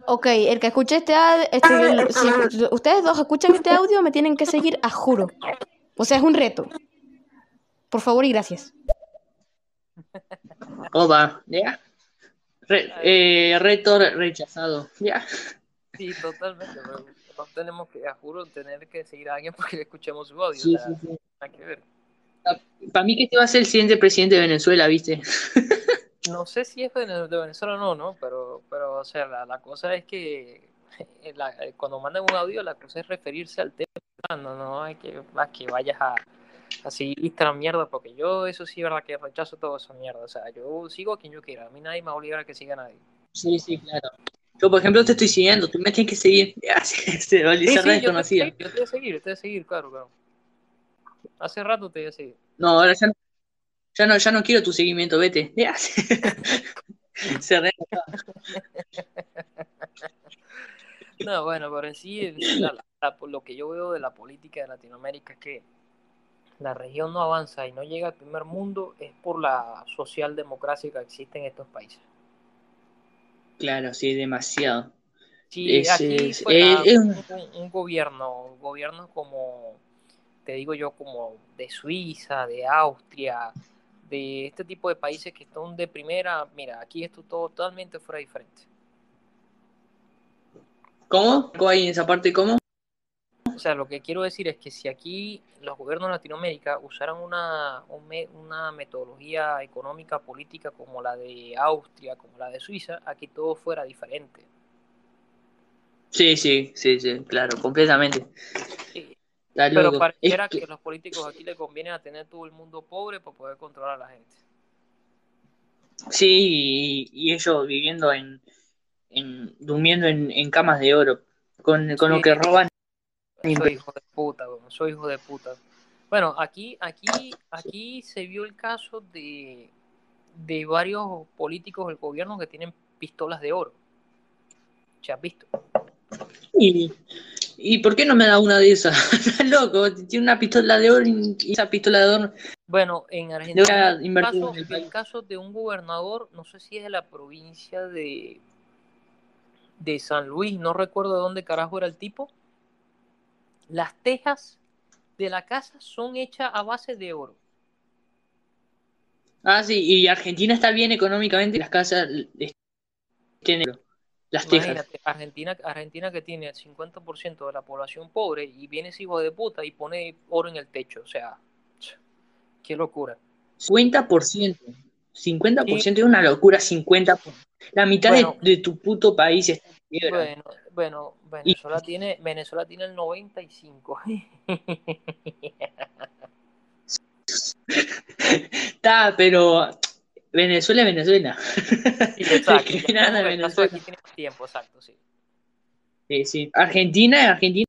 Ok, el que escuche este, este si ustedes dos escuchan este audio, me tienen que seguir a juro. O sea, es un reto. Por favor y gracias. Oba, ¿ya? eh, reto rechazado, ¿ya? Sí, totalmente. no tenemos que, a juro, tener que seguir a alguien porque le escuchemos su audio. Sí, sí, sí. que ver. Para mí que este va a ser el siguiente presidente de Venezuela, ¿viste? no sé si es de Venezuela o no, ¿no? Pero, pero o sea, la, la cosa es que cuando mandan un audio, la cosa es referirse al tema. No, no hay que, a que vayas a, así la mierda, porque yo eso sí verdad que rechazo todo esa mierda. O sea, yo sigo a quien yo quiera. A mí nadie me va a que siga a nadie. Sí, sí, claro. Yo, por ejemplo, te estoy siguiendo, tú me tienes que seguir. sí, sí, yo, te, yo te voy a seguir, yo te voy a seguir, claro, claro. Hace rato te voy a seguir. No, ahora ya no, ya no, ya no quiero tu seguimiento, vete. Se No, bueno, pero en sí, lo que yo veo de la política de Latinoamérica es que la región no avanza y no llega al primer mundo es por la socialdemocracia que existe en estos países. Claro, sí, demasiado. Sí, aquí fue un, gobierno, gobiernos como, te digo yo, como de Suiza, de Austria, de este tipo de países que están de primera, mira, aquí esto totalmente fuera diferente. ¿Cómo? ¿Cómo hay en esa parte? ¿Cómo? O sea, lo que quiero decir es que si aquí los gobiernos de Latinoamérica usaran una, una metodología económica, política como la de Austria, como la de Suiza, aquí todo fuera diferente. Sí, sí, sí, sí, claro, completamente. Pero pareciera que... los políticos aquí le conviene a tener todo el mundo pobre para poder controlar a la gente. Sí, y, ellos viviendo en, en durmiendo en, camas de oro, con, con lo que roban soy hijo de puta, soy hijo de puta. Bueno, aquí, aquí, aquí se vio el caso de, de varios políticos del gobierno que tienen pistolas de oro. ¿Se has visto? ¿Y por qué no me da una de esas? Estás loco, tiene una pistola de oro y esa pistola de oro. Bueno, en Argentina invertir caso, en el el caso de un gobernador, no sé si es de la provincia de, de San Luis, no recuerdo de dónde carajo era el tipo. Las tejas de la casa son hechas a base de oro. Ah, sí, y Argentina está bien económicamente, las casas tienen oro, las tejas. Argentina, Argentina que tiene el 50% de la población pobre y viene ese hijo de puta y pone oro en el techo. O sea, qué locura. 50%. 50% es una locura, 50%. La mitad de- de, tu puto país está Bueno, bueno, Venezuela tiene, Venezuela tiene el 95. Está, pero Venezuela es Venezuela. Sí, exacto. que nada, Venezuela. aquí tiempo, exacto, sí. Sí, sí. Argentina, Argentina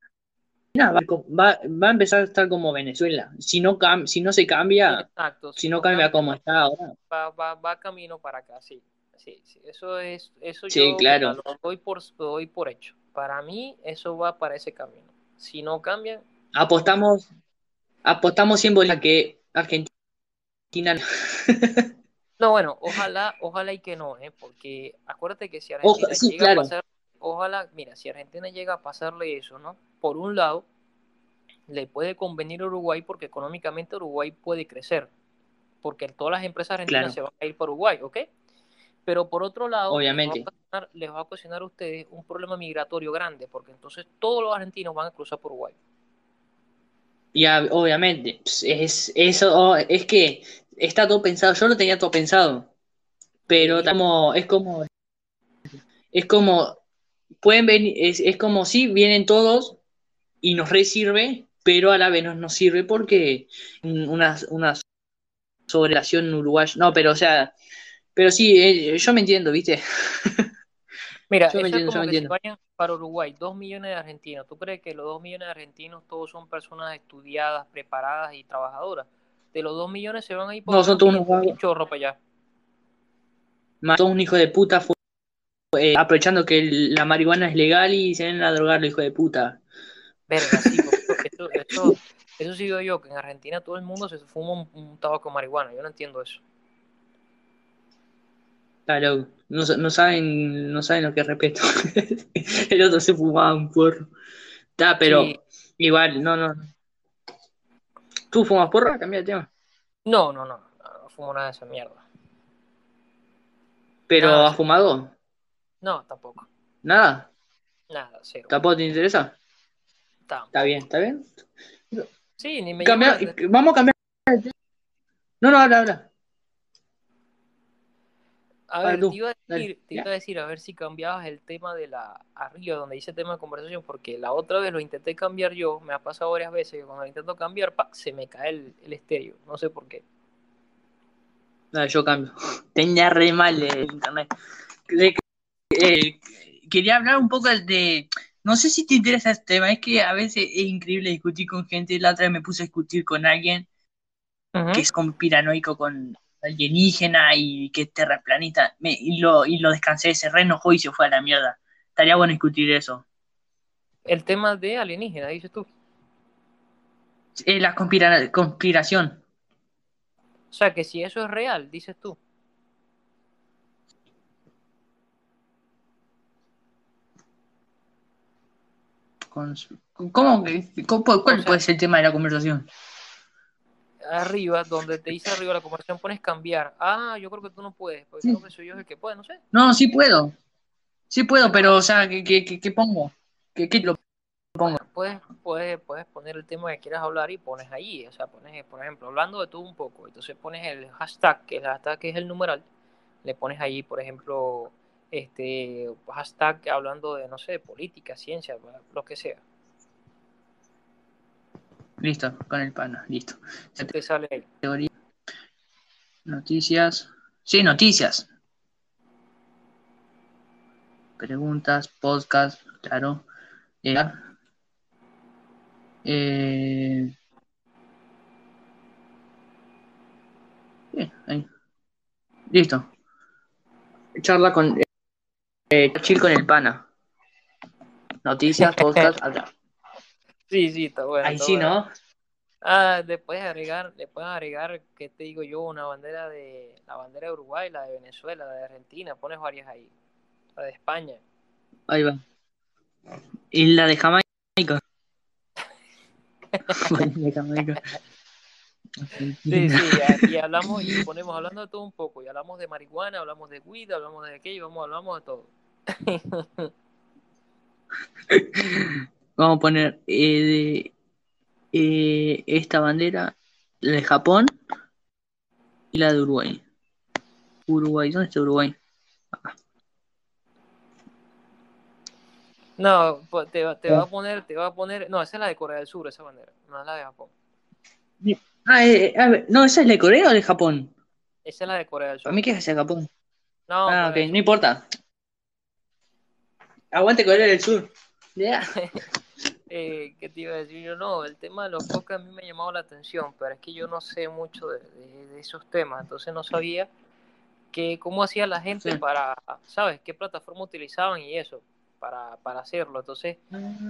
va, va, va a empezar a estar como Venezuela. Si no, cam- si no se cambia, Exacto. si no cambia como está ahora. va, va, va camino para acá, sí. Sí, sí. Eso es, eso Sí, yo claro. lo doy por, lo doy por hecho. Para mí, eso va para ese camino. Si no cambian, Apostamos, apostamos 100 bolívares a que Argentina. no, bueno, ojalá, ojalá y que no, ¿eh? Porque acuérdate que si Argentina Oja- sí, llega claro. a pasar, ojalá, mira, si Argentina llega a pasarle eso, ¿no? Por un lado, le puede convenir a Uruguay porque económicamente Uruguay puede crecer, porque todas las empresas argentinas Claro. se van a ir por Uruguay, ¿ok? Pero por otro lado, Obviamente. Les, va a ocasionar, les va a ocasionar a ustedes un problema migratorio grande, porque entonces todos los argentinos van a cruzar por Uruguay. Ya, obviamente, pues, es eso, es que está todo pensado, yo lo tenía todo pensado, pero Sí. como, es como, es como, pueden venir, es, es como si vienen todos y nos re sirve, pero a la vez no nos sirve porque una, una sobrelación uruguaya, no, pero o sea, pero sí, eh, yo me entiendo, ¿viste? Mira, Yo me es entiendo, yo me si entiendo. vayan para Uruguay dos millones de argentinos. ¿Tú crees que los dos millones de argentinos todos son personas estudiadas, preparadas y trabajadoras? De los dos millones se van a ir por No, son todos unos 500 vagos. chorro para allá. A un hijo de puta fue, eh, aprovechando que la marihuana es legal y se ven a drogarlo, hijo de puta. Verga, sí, eso, eso, eso sí digo yo, que en Argentina todo el mundo se fuma un, un tabaco de marihuana. Yo no entiendo eso. Claro, no, no saben, no saben lo que es respeto. El otro se fumaba un porro. Está, pero Sí. igual, no, no. ¿Tú fumas porro? Cambia de tema. No, no, no, no, no fumo nada de esa mierda. ¿Pero Nada, has sí. fumado? No, tampoco. ¿Nada? Nada, cero. ¿Tampoco te interesa? Tampoco. Está bien, está bien. Sí, ni me Cambia- vamos a cambiar. No, no, habla, habla. A ver, tú, te iba a dale, decir, te iba a decir, a ver si cambiabas el tema de la arriba, donde dice tema de conversación, porque la otra vez lo intenté cambiar yo, me ha pasado varias veces que cuando lo intento cambiar, ¡pac! se me cae el, el estéreo, no sé por qué. Dale, yo cambio. Tenía re mal el internet. Eh, quería hablar un poco de. No sé si te interesa este tema, es que a veces es increíble discutir con gente. La otra vez me puse a discutir con alguien que es conspiranoico con alienígena y que terraplanista. Me- y, lo, y lo descansé, se re enojó y se fue a la mierda. Estaría bueno discutir eso. El tema de alienígena, dices tú. Eh, la conspira- conspiración. O sea, que si eso es real, dices tú. ¿Cómo, que- cómo- cuál O sea- puede ser el tema de la conversación? Arriba, donde te dice arriba la conversación, pones cambiar. Ah, yo creo que tú no puedes, porque Sí. creo que soy yo el que puede, no sé. No, sí puedo. Sí puedo, pero, o sea, ¿qué, qué, qué- qué pongo? ¿Qué, qué lo pongo? Puedes, puedes, puedes poner el tema que quieras hablar y pones ahí. O sea, pones, por ejemplo, hablando de todo un poco. Entonces pones el hashtag, que el hashtag es el numeral. Le pones ahí, por ejemplo, este hashtag hablando de, no sé, política, ciencia, lo que sea. Listo, con el pana, listo. Te sale ahí. Categoría. Noticias. Sí, noticias. Preguntas, podcast, claro. Eh, eh, bien, ahí. Listo. Charla con. Eh, chill con el pana. Noticias, podcast, acá. Sí, sí, está bueno. Ahí está sí, bueno. ¿no? Ah, le puedes agregar, puedes agregar, ¿qué te digo yo? Una bandera de, la bandera de Uruguay, la de Venezuela, la de Argentina, pones varias ahí. La de España. Ahí va. Y la de Jamaica. de Jamaica. Sí, sí, y hablamos y ponemos hablando de todo un poco, y hablamos de marihuana, hablamos de weed, hablamos de aquello, vamos, hablamos de todo. Vamos a poner eh, de- eh, esta bandera, la de Japón y la de Uruguay. Uruguay, ¿dónde está Uruguay? No, pues, te, va- te Ah. va a poner, te va a poner, no, esa es la de Corea del Sur, esa bandera, no es la de Japón. Ah, eh, a ver, no, ¿esa es la de Corea o de Japón? Esa es la de Corea del Sur. Para mí que es de Japón. No, Ah, ok, no importa. Aguante Corea del Sur. Ya. Eh, ¿qué te iba a decir yo? No, el tema de los podcasts a mí me ha llamado la atención, pero es que yo no sé mucho de, de- de esos temas, entonces no sabía que cómo hacía la gente Sí. para, ¿sabes? ¿Qué plataforma utilizaban y eso para, para hacerlo? Entonces,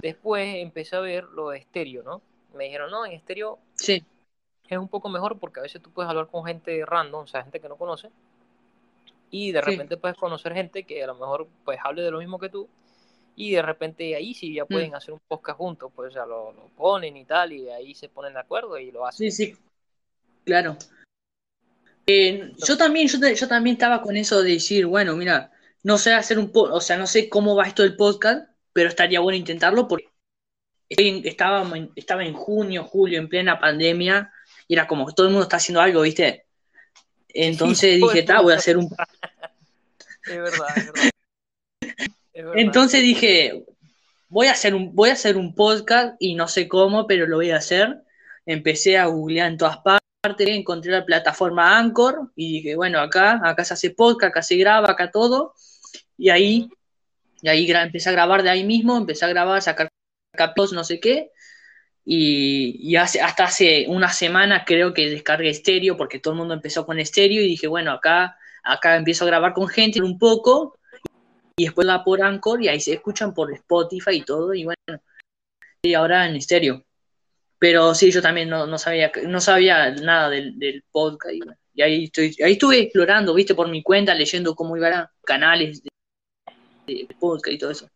después empecé a ver lo de estéreo, ¿no? Me dijeron, no, en estéreo Sí, es un poco mejor porque a veces tú puedes hablar con gente random, o sea, gente que no conoce, y de Sí. repente puedes conocer gente que a lo mejor pues hable de lo mismo que tú, y de repente ahí sí ya pueden hacer un podcast juntos, pues sea, lo, lo ponen y tal, y ahí se ponen de acuerdo y lo hacen. sí, sí. Claro. Eh, yo también, yo, yo también estaba con eso de decir, bueno, mira, no sé hacer un podcast, o sea, no sé cómo va esto del podcast, pero estaría bueno intentarlo porque estaba, en- estaba en junio, julio, en plena pandemia, y era como que todo el mundo está haciendo algo, ¿viste? Entonces dije, el ta, voy a hacer un Es verdad, es verdad. Entonces dije, voy a hacer un, voy a hacer un podcast y no sé cómo, pero lo voy a hacer. Empecé a googlear en todas partes, encontré la plataforma Anchor y dije, bueno, acá, acá se hace podcast, acá se graba, acá todo. Y ahí, y ahí empecé a grabar de ahí mismo, empecé a grabar, sacar capítulos, no sé qué. Y, y hace, hasta hace una semana creo que descargué estéreo, porque todo el mundo empezó con estéreo y dije, bueno, acá, acá empiezo a grabar con gente un poco y después la por Anchor y ahí se escuchan por Spotify y todo y bueno y ahora en estéreo pero sí yo también no, no sabía no sabía nada del, del podcast y, bueno, y ahí estoy ahí estuve explorando viste por mi cuenta leyendo cómo iban canales de, de podcast y todo eso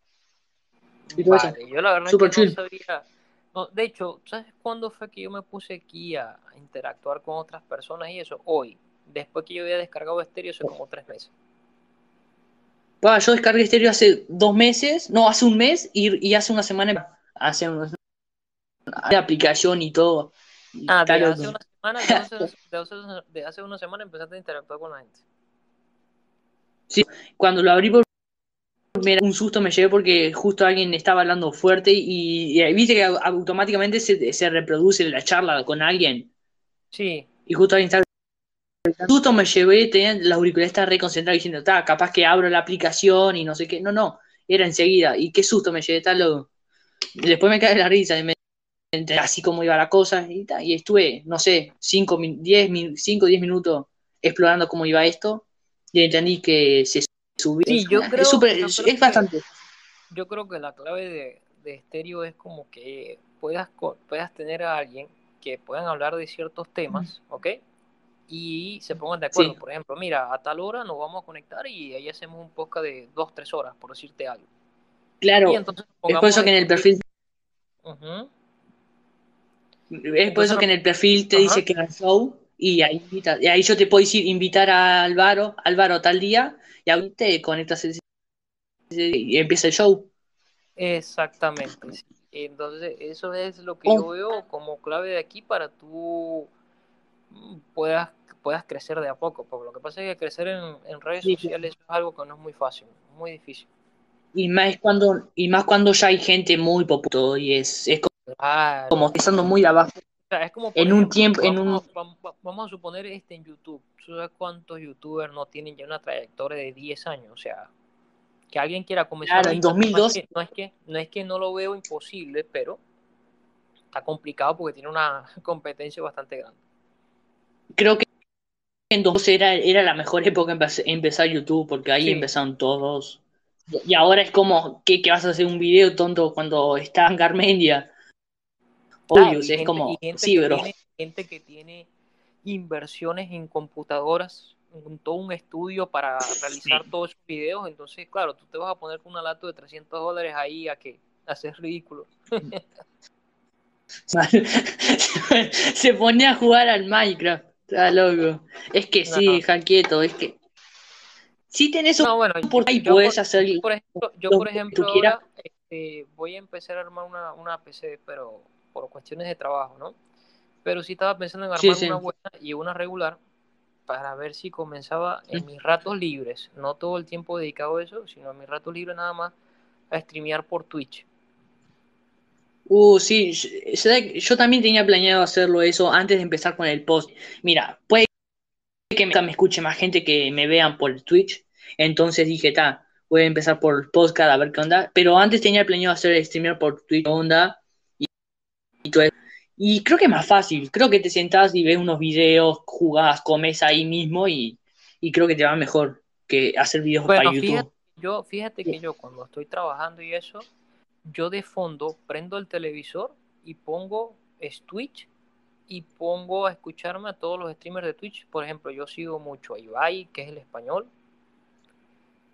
y todo eso. Yo la verdad Super que no sabía. No, de hecho, ¿sabes cuándo fue que yo me puse aquí a, a interactuar con otras personas y eso? Hoy. Después que yo había descargado estéreo, hace como tres meses. Yo descargué estéreo hace dos meses no hace un mes y, y hace una semana hace una, aplicación y todo Y Ah, está loco. hace una semana, hace, de hace- de hace una semana empezaste a interactuar con la gente. cuando lo abrí por un susto me llevé porque justo alguien estaba hablando fuerte y, y viste que au- automáticamente se, se reproduce la charla con alguien Sí, y justo alguien estaba un susto me llevé, tenía la auricular estaba reconcentrada diciendo, está, capaz que abro la aplicación y no sé qué, no, no, era enseguida, y qué susto me llevé, tal loco. Después me cae la risa y me enteré así como iba la cosa y, ta, y estuve, no sé, 5 10 10 minutos explorando cómo iba esto y entendí que se subía. Sí, yo es creo- súper- yo es, creo es bastante. yo creo que la clave de, de estéreo es como que puedas, co- puedas tener a alguien que puedan hablar de ciertos temas, ¿ok? Y se pongan de acuerdo. Sí. Por ejemplo, mira, a tal hora nos vamos a conectar y ahí hacemos un podcast de dos, tres horas, por decirte algo. Claro, entonces es por eso que en el perfil, es por eso que en el perfil te dice que era show y ahí, y ahí yo te puedo decir, invitar a Álvaro, Álvaro tal día y ahí te conectas ese- y empieza el show. Exactamente. Entonces, eso es lo que Oh. yo veo como clave de aquí para tú puedas, puedas crecer de a poco. Porque lo que pasa es que crecer en, en redes Sí, sociales es algo que no es muy fácil, muy difícil. Y más cuando, y más cuando ya hay gente muy popular y es, es Claro. como empezando muy abajo. O sea, es como por en un tiempo- en vamos, vamos- vamos a suponer este en YouTube. ¿Tú sabes cuántos youtubers no tienen ya una trayectoria de 10 años? O sea, que alguien quiera comenzar Claro, en ahorita, no es 2002. que- No es, que, no es que no lo veo imposible, pero está complicado porque tiene una competencia bastante grande. Creo que 2012 era, era la mejor época empezar YouTube porque ahí Sí. empezaron todos. Y ahora es como que, que vas a hacer un video tonto cuando está en Garmendia. Obvio, es gente, como, sí, bro. tiene, gente que tiene inversiones en computadoras, un- todo un estudio para realizar Sí. todos esos videos, entonces, claro, tú te vas a poner con una lata de 300 dólares ahí a que hacer ridículo. Se ponía a jugar al Minecraft. Está loco. Es que sí, No. es que. Si tenés un No, bueno, por ahí yo puedes hacer yo por ejemplo, yo por ejemplo ahora este, voy a empezar a armar una, una PC, pero por cuestiones de trabajo, ¿no? Pero sí estaba pensando en Sí, armar sí. una buena y una regular para ver si comenzaba en mis ratos libres, no todo el tiempo dedicado a eso, sino en mis ratos libres nada más a streamear por Twitch. Uh, sí, yo, yo también tenía planeado hacerlo eso antes de empezar con el post. Mira, puede que me, me escuche más gente que me vean por Twitch. Entonces dije, ta, voy a empezar por podcast a ver qué onda. Pero antes tenía planeado hacer streamer por Twitch, onda. Y, y todo eso. Y creo que es más fácil. Creo que te sentás y ves unos videos, jugás, comes ahí mismo y, y creo que te va mejor que hacer videos Bueno, para fíjate, YouTube. yo, fíjate que yo cuando estoy trabajando y eso, yo de fondo prendo el televisor y pongo Twitch y pongo a escucharme a todos los streamers de Twitch. Por ejemplo, yo sigo mucho a Ibai, que es el español.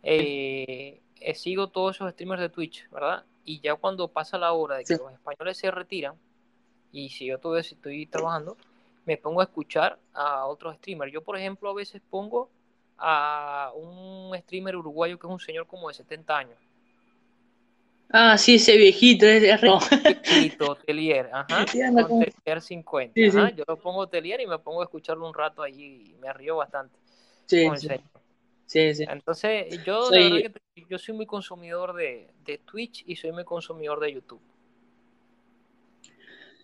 Eh, eh, sigo todos esos streamers de Twitch, ¿verdad? Y ya cuando pasa la hora de que Sí. los españoles se retiran, y si yo todavía estoy trabajando, me pongo a escuchar a otros streamers. Yo, por ejemplo, a veces pongo a un streamer uruguayo que es un señor como de 70 años. Ah, sí, ese viejito, es, es Tito Telier, ajá, con Telier 50, Sí, sí. ajá, yo lo pongo Telier y me pongo a escucharlo un rato allí y me río bastante Sí, con sí, sí, sí. Entonces, yo Soy- la verdad que yo soy muy consumidor de, de Twitch y soy muy consumidor de YouTube.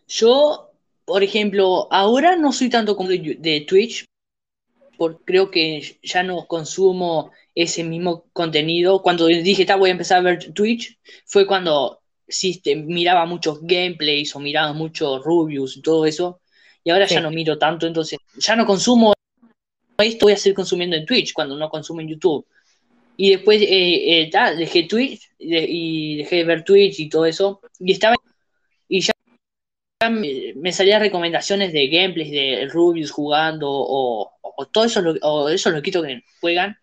Yo, por ejemplo, ahora no soy tanto como de, de Twitch, porque creo que ya no consumo ese mismo contenido. Cuando dije, "Ta, voy a empezar a ver Twitch, fue cuando sí, te- miraba muchos gameplays o miraba muchos Rubius y todo eso, y ahora Sí. ya no miro tanto, entonces ya no consumo esto, voy a seguir consumiendo en Twitch cuando no consumo en YouTube. Y después eh, eh, ta, dejé Twitch y de- y dejé de ver Twitch y todo eso, y estaba y ya me, salían recomendaciones de gameplays de Rubius jugando o, o todo eso lo- o esos loquitos que juegan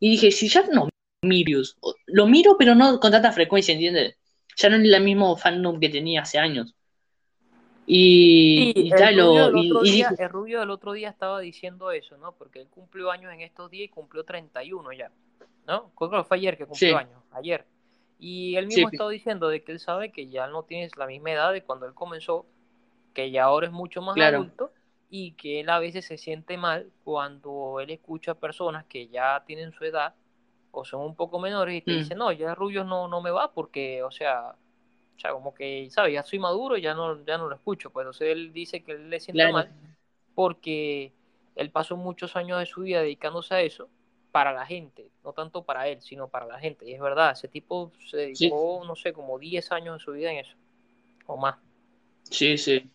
y dije si ya no miro lo miro pero no con tanta frecuencia ¿entiendes? ya no es el mismo fandom que tenía hace años y, Sí, y el rubio, lo- del otro y día, el rubio del otro día estaba diciendo eso, ¿no? Porque él cumplió años en estos días y cumplió 31 ya, ¿no? Creo que fue ayer que cumplió Sí. años, ayer. Y él Sí. mismo estaba diciendo de que él sabe que ya no tienes la misma edad de cuando él comenzó, que ya ahora es mucho más Claro. adulto y que él a veces se siente mal cuando él escucha personas que ya tienen su edad o son un poco menores y te Mm. dicen, no, ya Rubio no, no me va porque, o sea, o sea, como que, ¿sabes? Ya soy maduro y ya no, ya no lo escucho. Pues entonces él dice que él le siente Claro. mal porque él pasó muchos años de su vida dedicándose a eso para la gente, no tanto para él, sino para la gente. Y es verdad, ese tipo se Sí. dedicó, no sé, como 10 años de su vida en eso, o más. sí sí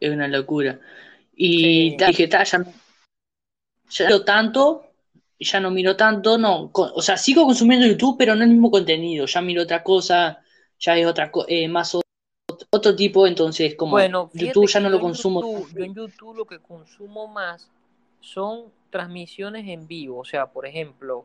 es una locura y Sí. dije ya no ya no miro tanto ya no miro tanto no o sea sigo consumiendo YouTube pero no el mismo contenido ya miro otra cosa ya es otra eh, más otro tipo entonces como Bueno, YouTube ya no lo consumo YouTube, yo en YouTube lo que consumo más son transmisiones en vivo. O sea, por ejemplo,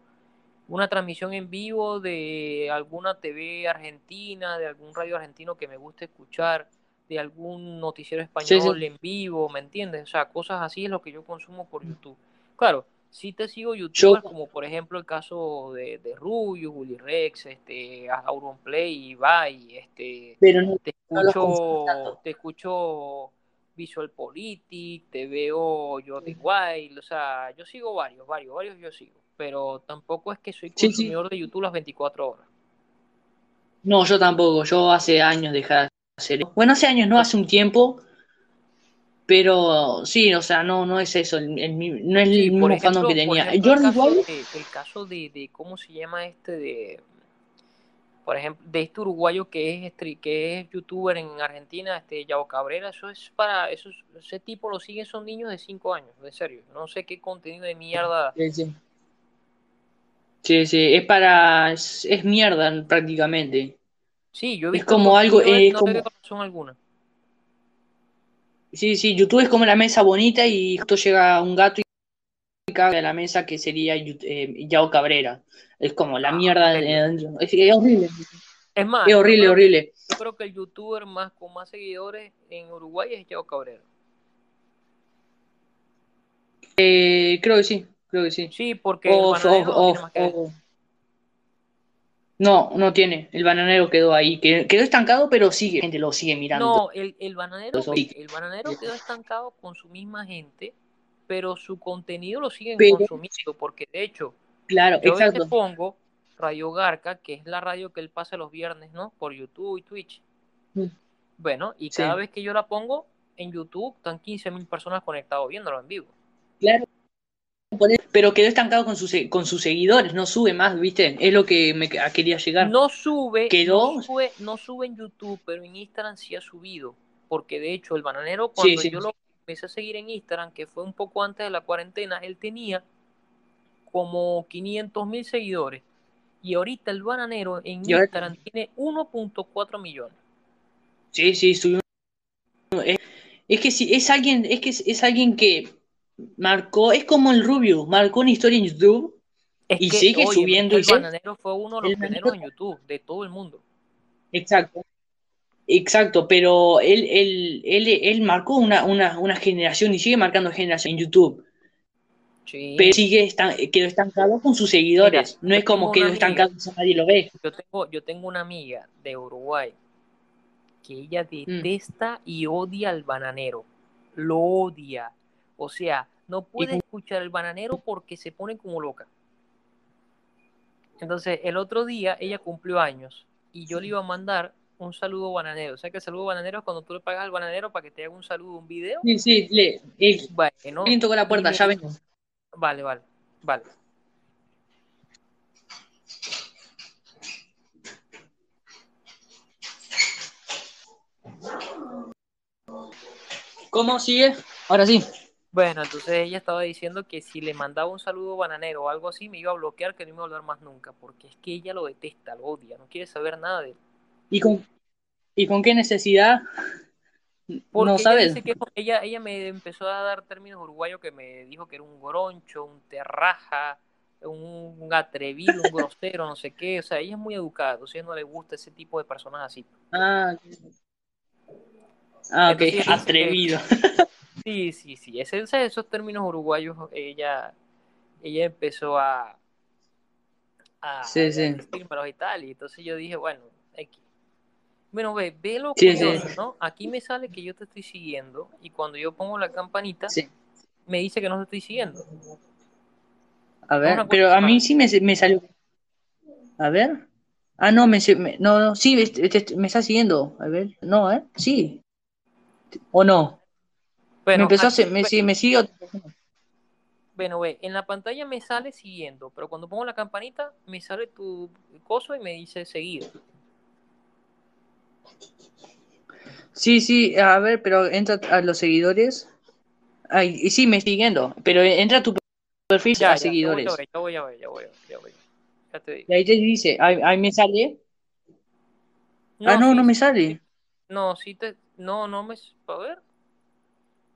una transmisión en vivo de alguna TV argentina, de algún radio argentino que me guste escuchar, de algún noticiero español sí. en vivo, ¿me entiendes? O sea, cosas así es lo que yo consumo por YouTube. Claro, sí te sigo Yo- youtubers como por ejemplo el caso de, de Rubius, Willy Rex, este, Auronplay, Ibai, este, pero no te escucho, te escucho Visual Politic, te veo Jordi Wild, o sea, yo sigo varios, varios, varios yo sigo, pero tampoco es que soy Sí, sí. consumidor de YouTube las 24 horas. no yo tampoco yo hace años dejé bueno hace años no hace un tiempo pero sí o sea no no es eso el- el mi- no es el Sí, mismo fandom ejemplo, que tenía ejemplo, el caso, de, el caso de, de, ¿cómo se llama este? De, por ejemplo, de este uruguayo que es, que es youtuber en Argentina, este Yao Cabrera, eso es para, eso es- ese tipo lo siguen son niños de 5 años, de serio, no sé qué contenido de mierda Sí, sí. Sí, sí, es para. Es, es mierda prácticamente. Sí, yo he Es visto como algo, eh, no como- razón alguna. Sí, sí, YouTube es como la mesa bonita y justo llega un gato y caga a la mesa que sería eh, Yao Cabrera. Es como la Ah, mierda ¿en de. Es, es horrible. Es más, Es yo horrible, creo, horrible. yo creo que el youtuber más con más seguidores en Uruguay es Yao Cabrera. Eh, creo que sí, creo que sí. Sí, porque el tiene más que No, no tiene. El bananero quedó ahí. que- Quedó estancado, pero sigue. La gente lo sigue mirando. No, el, el bananero, el bananero quedó estancado con su misma gente, pero su contenido lo siguen Pero- consumiendo, porque de hecho, Claro, yo exacto. pongo Radio Garca, que es la radio que él pasa los viernes, ¿no? Por YouTube y Twitch. Mm. Bueno, y Sí. cada vez que yo la pongo en YouTube, están 15.000 personas conectadas viéndolo en vivo. Pero quedó estancado con sus, con sus seguidores, no sube más, ¿viste? Es lo que me quería llegar. No sube, Quedó- no sube, no sube en YouTube, pero en Instagram sí ha subido. Porque de hecho, el bananero, cuando sí, yo sí. lo empecé a seguir en Instagram, que fue un poco antes de la cuarentena, él tenía como 500 mil seguidores. Y ahorita el bananero en Y ahora- Instagram tiene 1.4 millones. Sí, sí, subió. Es, es que sí, es alguien, es que es, es alguien que marcó, es como el Rubio, marcó una historia en YouTube. Es Y que, sigue oye, subiendo el y bananero fue uno de los primeros en YouTube, de todo el mundo. Exacto. Exacto, pero él, él, él, él marcó una, una, una generación y sigue marcando generación en YouTube. Sí. Pero sigue quedó estancado con sus seguidores. Mira, no es como quedó estancado si nadie lo ve. Yo tengo, yo tengo una amiga de Uruguay que ella Mm. detesta y odia al bananero. Lo odia. O sea, no puede escuchar el bananero porque se pone como loca. Entonces, el otro día ella cumplió años y yo le iba a mandar un saludo bananero. O sea que el saludo bananero es cuando tú le pagas al bananero para que te haga un saludo, un video. Sí, sí, le, él- Bueno, alguien tocó la puerta, ya vengo. Vale, vale, vale. ¿Cómo sigue? Ahora sí. Bueno, entonces ella estaba diciendo que si le mandaba un saludo bananero o algo así, me iba a bloquear, que no me iba a hablar más nunca, porque es que ella lo detesta, lo odia, no quiere saber nada de él. ¿Y con, ¿y con qué necesidad? Porque no ella sabes. que ella, ella me empezó a dar términos uruguayos que me dijo que era un goroncho, un terraja, un, un atrevido, un grosero, no sé qué. O sea, ella es muy educada, entonces no le gusta ese tipo de personas así. Ah, ah ok, Entonces que- atrevido. Sí, sí, sí. Ese, esos términos uruguayos, ella, ella empezó a, a, Sí, a sí. decírmelos y tal. Y entonces yo dije, bueno, X. Bueno, ve, ve lo curioso, sí. ¿no? Aquí me sale que yo te estoy siguiendo y cuando yo pongo la campanita, me dice que no te estoy siguiendo. A ver, pero a mí sí me, me salió. A ver. Ah, no, me, me- no, no, sí, este- este- me está siguiendo. A ver, no, ¿eh? Sí. ¿O no? Bueno, me empezó a aquí- hacer- me, me sigue. bueno, ve, en la pantalla me sale siguiendo, pero cuando pongo la campanita, me sale tu coso y me dice seguido. Sí, sí, a ver, pero entra a los seguidores. Ay, y sí, me siguiendo, pero entra a tu perfil Ya, a ya, ya voy seguidores. a ya voy a ya voy a ya voy a ver. Ya te digo. Y ahí te dice, ahí, ahí me sale. ah, no, sí, no me sale. No, sí te, no, no me, a ver,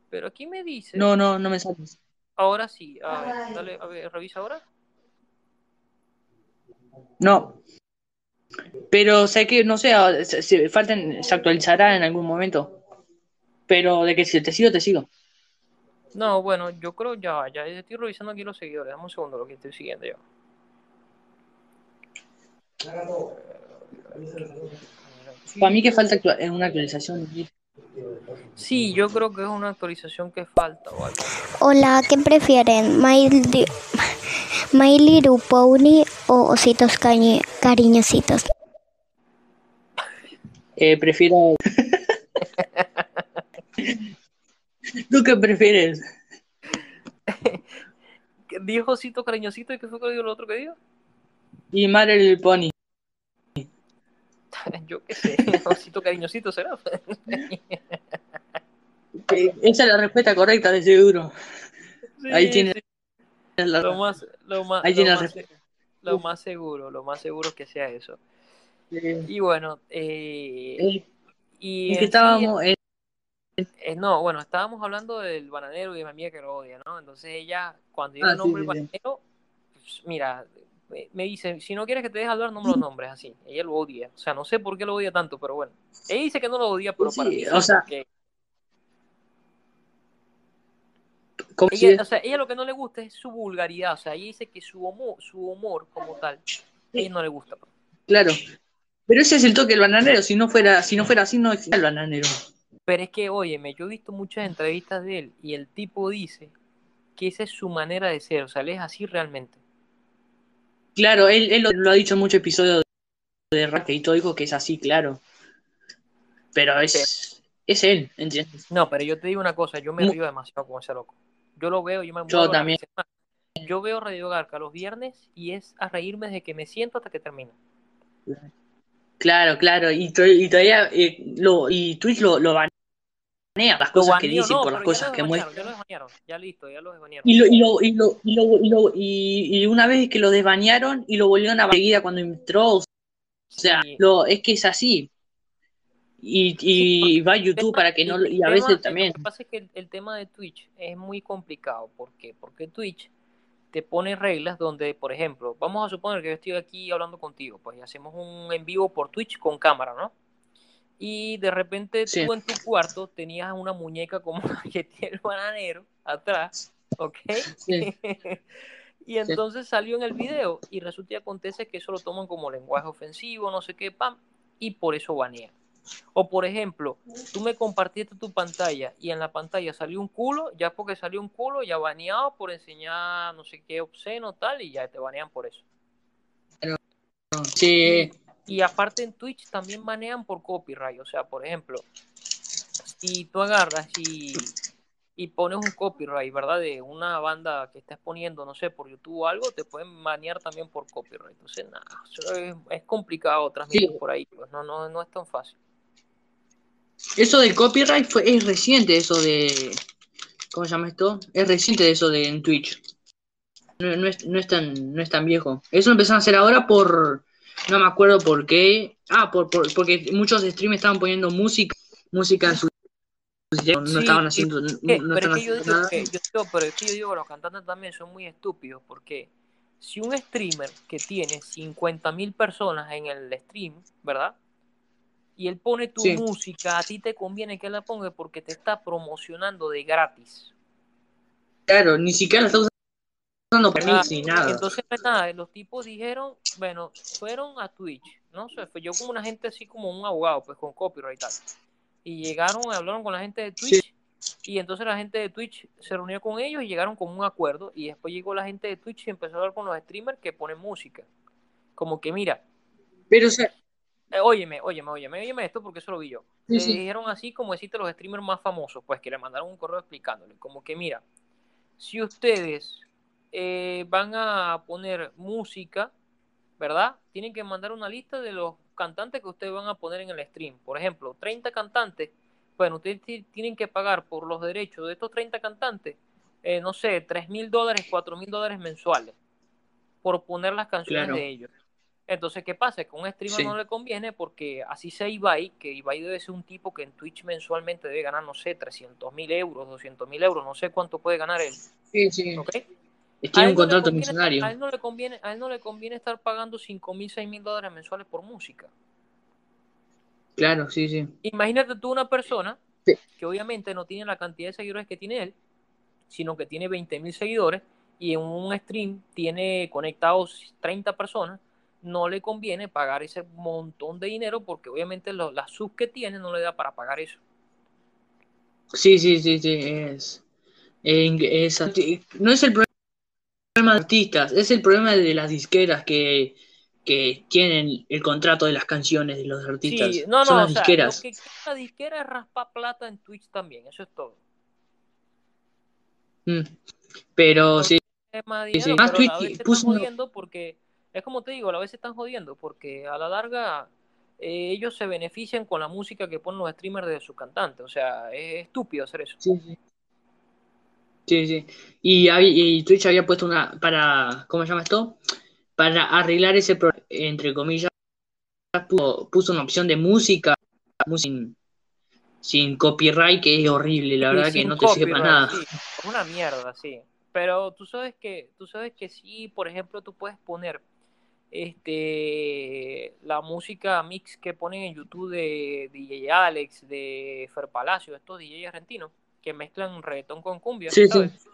pero aquí me dice, No, no, no me sale. ahora sí, a ver, dale, a ver, revisa ahora. No. Pero sé que, no sé, ah, se, se- faltan, se actualizará en algún momento. Pero de que si te sigo, te sigo. No, bueno, yo creo ya, ya estoy revisando aquí los seguidores, dame un segundo lo que estoy siguiendo ya. Para mí que falta una actualización. Sí, yo creo que es una actualización que falta o algo. Hola, ¿qué prefieren? My, My Little Pony o ositos cañi- cariñositos? Eh, prefiero. ¿Tú qué prefieres? ¿Qué Dijo Osito cariñosito y qué fue que dijo lo otro que dijo? Y Mar el Pony. Yo qué sé, Osito cariñosito será. Esa es la respuesta correcta, de seguro. Ahí tiene sí. la- Lo más, lo más, Ahí lo tiene más, lo más seguro, lo más seguro es que sea eso. Eh, Y bueno, eh, eh, y en que estábamos. eh, no, bueno, estábamos hablando del bananero y de mi amiga que lo odia, ¿no? Entonces ella, cuando yo Ah, nombro el bananero, pues, mira, me- dice, si no quieres que te deje hablar, no me lo nombres así. Ella lo odia. O sea, no sé por qué lo odia tanto, pero bueno. Ella dice que no lo odia, pero Sí, para mí o sea, porque ¿Cómo ella, o sea, ella lo que no le gusta es su vulgaridad. O sea, ella dice que su humor, su humor como tal, a ella no le gusta. Claro. Pero ese es el toque del bananero. Si no fuera, si no fuera así, no existía el bananero. Pero es que, óyeme, yo he visto muchas entrevistas de él y el tipo dice que esa es su manera de ser. O sea, él es así realmente. Claro, él, él lo, lo ha dicho en muchos episodios de Rack y todo, dijo que es así, claro. Pero es, es él, ¿entiendes? No, pero yo te digo una cosa, yo me río demasiado con ese loco. Yo lo veo, yo me Yo también. Yo veo Radio Garca los viernes y es a reírme desde que me siento hasta que termina. Claro, claro. Y, y todavía eh, lo, y Twitch lo, lo banea las Lo cosas que baneó, dice no, por las cosas lo que muestra. desbanearon, ya lo desbanearon. Ya listo, ya lo desbanearon. Y lo, y lo, y lo, y lo, y lo- y- una vez que lo desbanearon y lo volvieron a seguida cuando entró, o sea, Sí. lo, es que es así. Y, y va a YouTube para que no, y a tema- veces Lo también. que pasa es que el, el tema de Twitch es muy complicado. ¿Por qué? Porque Twitch te pone reglas donde, por ejemplo, vamos a suponer que yo estoy aquí hablando contigo, pues y hacemos un en vivo por Twitch con cámara, ¿no? Y de repente Sí. tú en tu cuarto tenías una muñeca como que tiene el bananero atrás, ¿ok? Sí. y entonces salió en el video y resulta y acontece que eso lo toman como lenguaje ofensivo, no sé qué, pam, y por eso banean. O por ejemplo, tú me compartiste tu pantalla y en la pantalla salió un culo, ya porque salió un culo, ya baneado por enseñar no sé qué obsceno tal y ya te banean por eso. Sí, Y aparte en Twitch también banean por copyright, o sea, por ejemplo, si tú agarras y, y pones un copyright, ¿verdad? De una banda que estés poniendo, no sé, por YouTube o algo, te pueden banear también por copyright. Entonces, nada, es, es complicado transmitir Sí. por ahí, pues no, no, no es tan fácil. Eso del copyright fue, es reciente, eso de. ¿Cómo se llama esto? Es reciente eso de en Twitch. No, no es, no, es tan, no es tan viejo. Eso lo empezaron a hacer ahora por. No me acuerdo por qué. Ah, por, por- porque muchos streamers estaban poniendo música, música en su. No estaban haciendo, no, no pero es que yo haciendo digo nada. que, yo digo, pero es que yo digo que los cantantes también son muy estúpidos porque si un streamer que tiene 50 mil personas en el stream, ¿verdad? Y él pone tu Sí. música, a ti te conviene que la ponga porque te está promocionando de gratis. Claro, ni siquiera lo está usando mí ni nada. Entonces, pues, nada, los tipos dijeron, bueno, fueron a Twitch, ¿no? sé, fue yo como una gente así como un abogado, pues con copyright y tal. Y llegaron, hablaron con la gente de Twitch, y entonces la gente de Twitch se reunió con ellos y llegaron con un acuerdo, y después llegó la gente de Twitch y empezó a hablar con los streamers que ponen música. Como que, mira, Pero, o sea, eh, óyeme, óyeme, óyeme, óyeme esto porque eso lo vi yo. Sí, Le sí. dijeron así como decirte los streamers más famosos, pues que le mandaron un correo explicándole, como que mira, si ustedes eh, van a poner música, ¿verdad? Tienen que mandar una lista de los cantantes que ustedes van a poner en el stream. Por ejemplo, 30 cantantes, bueno, ustedes ti- tienen que pagar por los derechos de estos 30 cantantes, eh, no sé, 3 mil dólares, 4 mil dólares mensuales por poner las canciones Claro. de ellos. Entonces, ¿qué pasa? Que un streamer Sí. no le conviene porque así sea Ibai, que Ibai debe ser un tipo que en Twitch mensualmente debe ganar, no sé, 300 mil euros, 200 mil euros, no sé cuánto puede ganar él. sí, sí. A Tiene él un no contrato estar- millonario. a él no le conviene, a él no le conviene estar pagando 5 mil, 6 mil dólares mensuales por música. Claro, sí, sí. Imagínate tú una persona Sí. que obviamente no tiene la cantidad de seguidores que tiene él, sino que tiene 20 mil seguidores y en un stream tiene conectados 30 personas, no le conviene pagar ese montón de dinero porque obviamente lo- la sub que tiene no le da para pagar eso. Sí, sí, sí, sí, es, es- no es el problema de los artistas, es el problema de las disqueras que, que tienen el contrato de las canciones de los artistas. Sí, no, Son no, las o sea, disqueras. lo que la disquera es raspar plata en Twitch también, eso es todo. Mm. Pero sí, dinero, sí. Más pero Twitch puso jodiendo porque, es como te digo, a veces están jodiendo porque a la larga eh, ellos se benefician con la música que ponen los streamers de sus cantantes. O sea, es estúpido hacer eso. sí, sí. Sí, sí. Y, Twitch había puesto una, para, ¿cómo se llama esto? Para arreglar ese problema, entre comillas, puso, puso una opción de música, música sin copyright, que es horrible, la verdad que sin no te sirve para nada. sí, una mierda, sí. Pero tú sabes que, tú sabes que sí, por ejemplo, tú puedes poner este la música mix que ponen en YouTube de DJ Alex, de Fer Palacio, estos DJ argentinos que mezclan reggaetón con cumbia, Sí, sí. ¿sabes?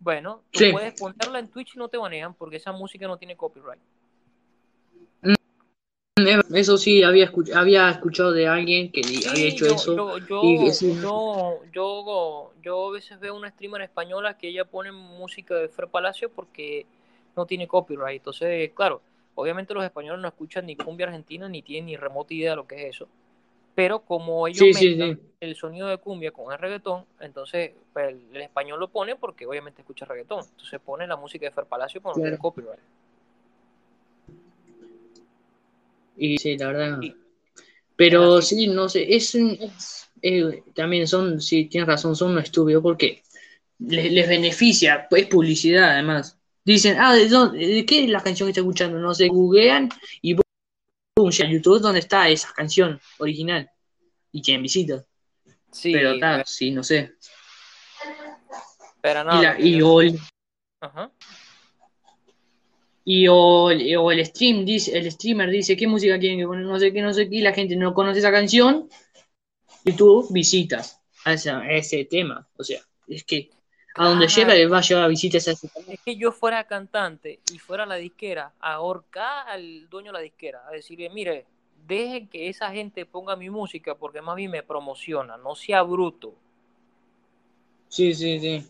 Bueno, tú Sí. puedes ponerla en Twitch y no te manejan porque esa música no tiene copyright. Eso sí, había, escuch- había escuchado de alguien que había Sí, hecho yo, eso. yo, yo, y sí. yo, yo, yo a veces veo una streamer española que ella pone música de Fer Palacio porque no tiene copyright. Entonces, claro, obviamente los españoles no escuchan ni cumbia argentina ni tienen ni remota idea de lo que es eso. Pero como ellos Sí, sí, mezclan sí. el sonido de cumbia con el reggaetón, entonces pues, el, el español lo pone porque obviamente escucha reggaetón. Entonces pone la música de Fer Palacio tiene Claro. copyright. Y sí, la verdad. Pero así. sí, no sé, es, es- eh, también son, sí, tienes razón, son unos estúpidos porque les, les beneficia, es publicidad además. Dicen, ah, ¿de, dónde, ¿de qué es la canción que está escuchando? No sé, googlean y pum, llega a YouTube donde está esa canción original y tienen visitas. Sí, pero tal, pero, sí, no sé. pero no, Y, la- y yo- el, Ajá. y o, o el stream dice, el streamer dice qué música quieren que poner, no sé qué, no sé qué, y la gente no conoce esa canción, y tú visitas a, esa- a ese tema. O sea, es que a donde llega le va a llevar visitas a tema. Es que yo fuera cantante y fuera la disquera, a ahorcar al dueño de la disquera, a decirle, mire, dejen que esa gente ponga mi música porque más bien me promociona, no sea bruto. Sí, sí, sí.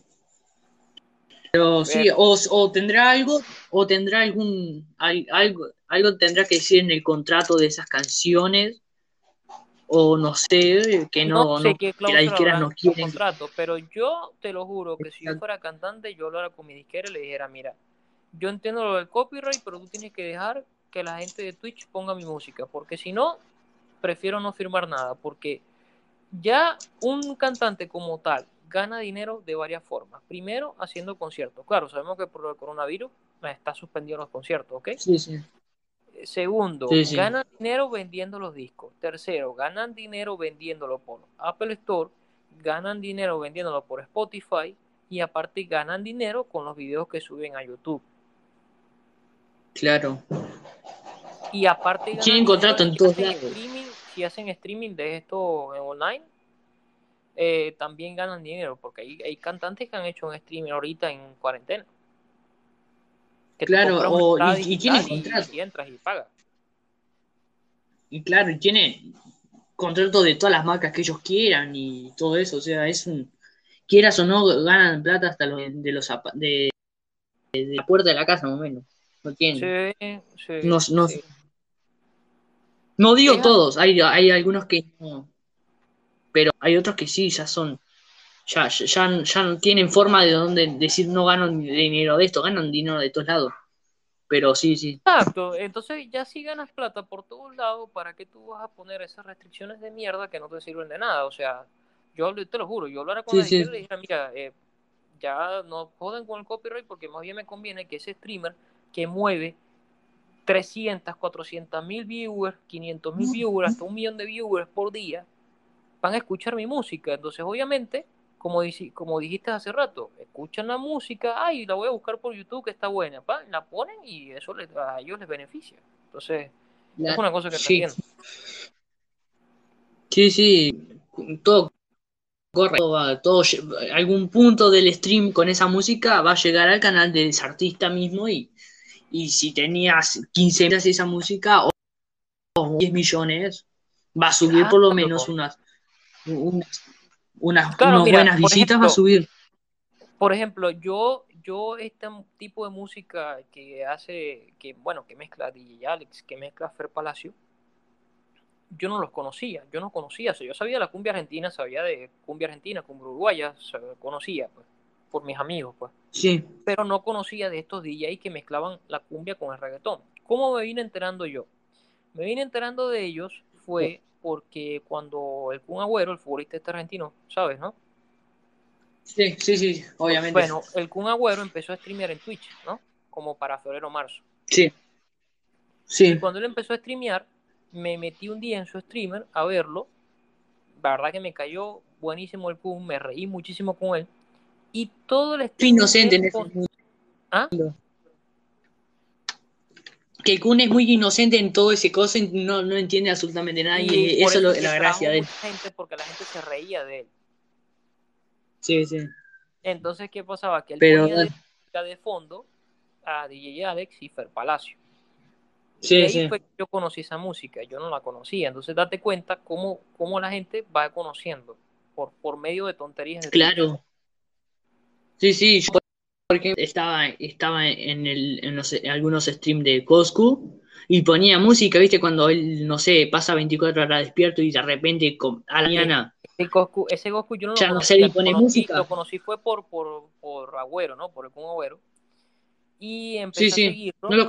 Pero sí, o, o tendrá algo, o tendrá algún, al- algo, algo tendrá que decir en el contrato de esas canciones, o no sé, que no, sé no, qué que disqueras habrá no quieren. contrato, pero yo te lo juro que si yo fuera cantante, yo hablara con mi disquera y le dijera, mira, yo entiendo lo del copyright, pero tú tienes que dejar que la gente de Twitch ponga mi música, porque si no, prefiero no firmar nada, porque ya un cantante como tal gana dinero de varias formas. Primero, haciendo conciertos. Claro, sabemos que por el coronavirus está suspendido los conciertos, ¿ok? Sí, sí. Segundo, Sí, sí. ganan dinero vendiendo los discos. Tercero, ganan dinero vendiéndolo por Apple Store, ganan dinero vendiéndolo por Spotify y aparte ganan dinero con los videos que suben a YouTube. Claro. Y aparte Tienen contrato en si todos hacen lados. streaming, si hacen streaming de esto en online, eh, también ganan dinero, porque hay, hay cantantes que han hecho un streaming ahorita en cuarentena. Que Claro, o- y- y tienen contrato. y entras y pagas. Y claro, y tiene contrato de todas las marcas que ellos quieran y todo eso. O sea, es un. Quieras o no, ganan plata hasta los, de los de, de la puerta de la casa, más o menos. No tienen. Sí, sí, No, no, sí. no digo todos, hay, hay algunos que no. Pero hay otros que sí, ya son. Ya, ya, ya, tienen forma de donde decir no ganan dinero de esto, ganan dinero de todos lados. Pero sí, sí. Exacto, entonces ya si ganas plata por todos lados, ¿para qué tú vas a poner esas restricciones de mierda que no te sirven de nada? O sea, yo te lo juro, yo hablara con Sí, la sí. y le dijera, mira, eh, ya no joden con el copyright porque más bien me conviene que ese streamer que mueve 300, 400 mil viewers, 500 mil viewers, hasta un millón de viewers por día, van a escuchar mi música. Entonces, obviamente, como, como dijiste hace rato, escuchan la música, ay, la voy a buscar por YouTube que está buena, pa, la ponen y eso les- a ellos les beneficia. Entonces, es una cosa que Sí. Sí, sí, todo corre, todo va- todo lle- algún punto del stream con esa música va a llegar al canal de ese artista mismo y, y si tenías 15 millones de esa música o, o 10 millones, va a subir por lo menos unas, unas, unas, Claro, unas mira, buenas visitas, va a subir. Por ejemplo, yo, yo este tipo de música que hace, que bueno, que mezcla DJ Alex, que mezcla Fer Palacio, yo no los conocía, yo no conocía, o sea, yo sabía de la cumbia argentina, sabía de cumbia argentina, cumbia uruguaya, conocía, pues, por mis amigos, pues, Sí, pero no conocía de estos DJs que mezclaban la cumbia con el reggaetón. ¿Cómo me vine enterando yo? Me vine enterando de ellos fue porque cuando el Kun Agüero, el futbolista este argentino, ¿sabes, no? sí, sí, sí, obviamente. Bueno, el Kun Agüero empezó a streamear en Twitch, ¿no? Como para febrero o marzo. Sí, Y sí, cuando él empezó a streamear, me metí un día en su streamer a verlo. la verdad que me cayó buenísimo el Kun, me reí muchísimo con él. Y todo el Fue stream inocente en ese mundo. Que Kun es muy inocente en todo ese cosa, y no, no entiende absolutamente nada. Y, eso es lo- la gracia de él. gente porque la gente se reía de él. Sí, sí. Entonces, ¿qué pasaba? Que él Pero- ponía de, música de fondo a DJ Alex y Fer Palacio. Y Sí, ahí sí. fue que yo conocí esa música, yo no la conocía. Entonces, date cuenta cómo, cómo la gente va conociendo por, por medio de tonterías. de Claro. Sí, sí, yo porque estaba, estaba en, el, en, los- en algunos streams de Coscu y ponía música, ¿viste? Cuando él, no sé, pasa 24 horas despierto y de repente com- a la mañana. Ese Goku, ese Goku yo no lo Ya no conocía, sé, pone conocí, música. lo conocí fue por, por, por Agüero, ¿no? Por el Kun Agüero. Y empecé Sí, sí. a seguirlo. ¿No lo él-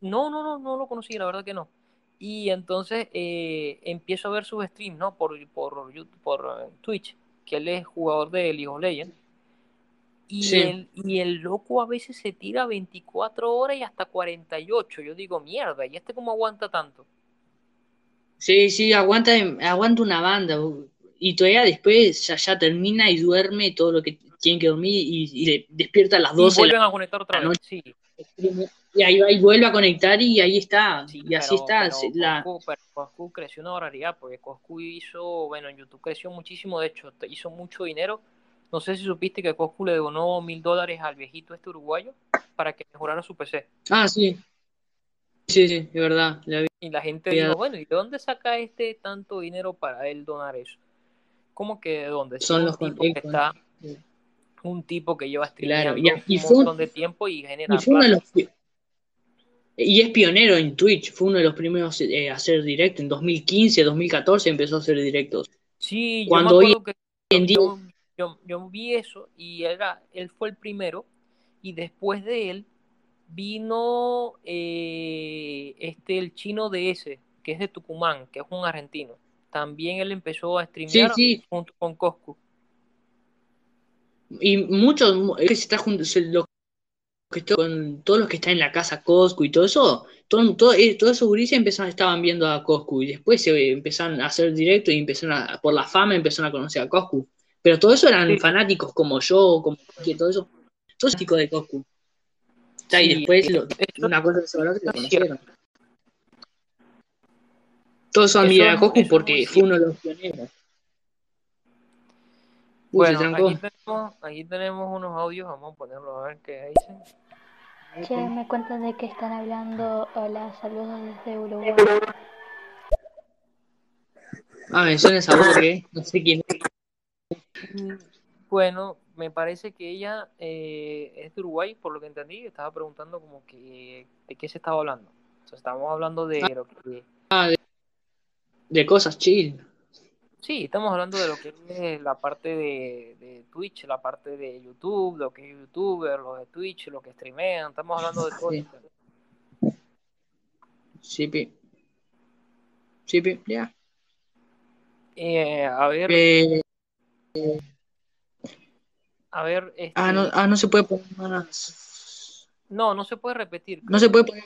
No, no, no, no lo conocí, la verdad que no. Y entonces eh, empiezo a ver sus streams, ¿no? Por, por, por eh, Twitch, que él es jugador de League of Legends. Y, Sí. el, y el loco a veces se tira 24 horas y hasta 48. Yo digo, mierda, ¿y este cómo aguanta tanto? Sí, sí, aguanta, aguanta una banda. Y todavía después ya, ya termina y duerme todo lo que tiene que dormir y, y le- despierta a las Y 12 de la vuelven a conectar otra la vez. Sí, Y ahí va y vuelve a conectar y ahí está. Sí, y así pero- está. pero la- Coscu, pero Coscu creció una barbaridad, porque Coscu hizo, bueno, en YouTube creció muchísimo, de hecho, hizo mucho dinero. No sé si supiste que Coscu le donó mil dólares al viejito este uruguayo para que mejorara su PC. Ah, sí. Sí, sí, es verdad. la. Y la gente dijo, bueno, ¿y de dónde saca este tanto dinero para él donar eso? ¿Cómo que de dónde? Son los un tipo que está, un tipo que lleva Claro, y- y un fue montón de tiempo y genera Y fue uno de plata. los. pi- Y es pionero en Twitch. Fue uno de los primeros eh, a hacer directo. En 2015, 2014 empezó a hacer directos. Sí, yo Cuando me hoy que en día- yo, yo- yo vi eso y era, él fue el primero y después de él vino eh, este el chino de ese, que es de Tucumán, que es un argentino. También él empezó a streamear sí. junto con Coscu. Y muchos. que se está junto. que con todos los que están en la casa Coscu y todo eso. Todo, todo, eh, todos esos gurises empezaron, estaban viendo a Coscu. Y después se empezaron a hacer directo y empezaron a. Por la fama empezaron a conocer a Coscu. Pero todo eso eran Sí. fanáticos como yo, como que todo eso. Todos fanáticos de Coscu. O sea, y después lo- eso- una cosa que se es cierto. conocieron. Todos son Eso mirar a es- Coscu porque fue uno de los pioneros. Uy, Bueno, aquí tenemos, aquí tenemos unos audios, vamos a ponerlos a ver qué dicen. Che, me cuentan de que están hablando. Hola, saludos desde Uruguay. Ah, me suena esa voz que no sé quién es. Mm, Bueno, me parece que ella eh, es de Uruguay, por lo que entendí, estaba preguntando como que de qué se estaba hablando. Entonces, estábamos hablando de lo que De cosas chill. sí, estamos hablando de lo que es la parte de, de Twitch, la parte de YouTube, lo que es YouTuber, lo de Twitch, lo que streamean, estamos hablando de todo Sí. eso. Sí, pi. Sí, pi, ya. Eh, a ver, Eh, a ver, este, ah, no, ah, no se puede poner más. no, no se puede repetir. No se puede poner.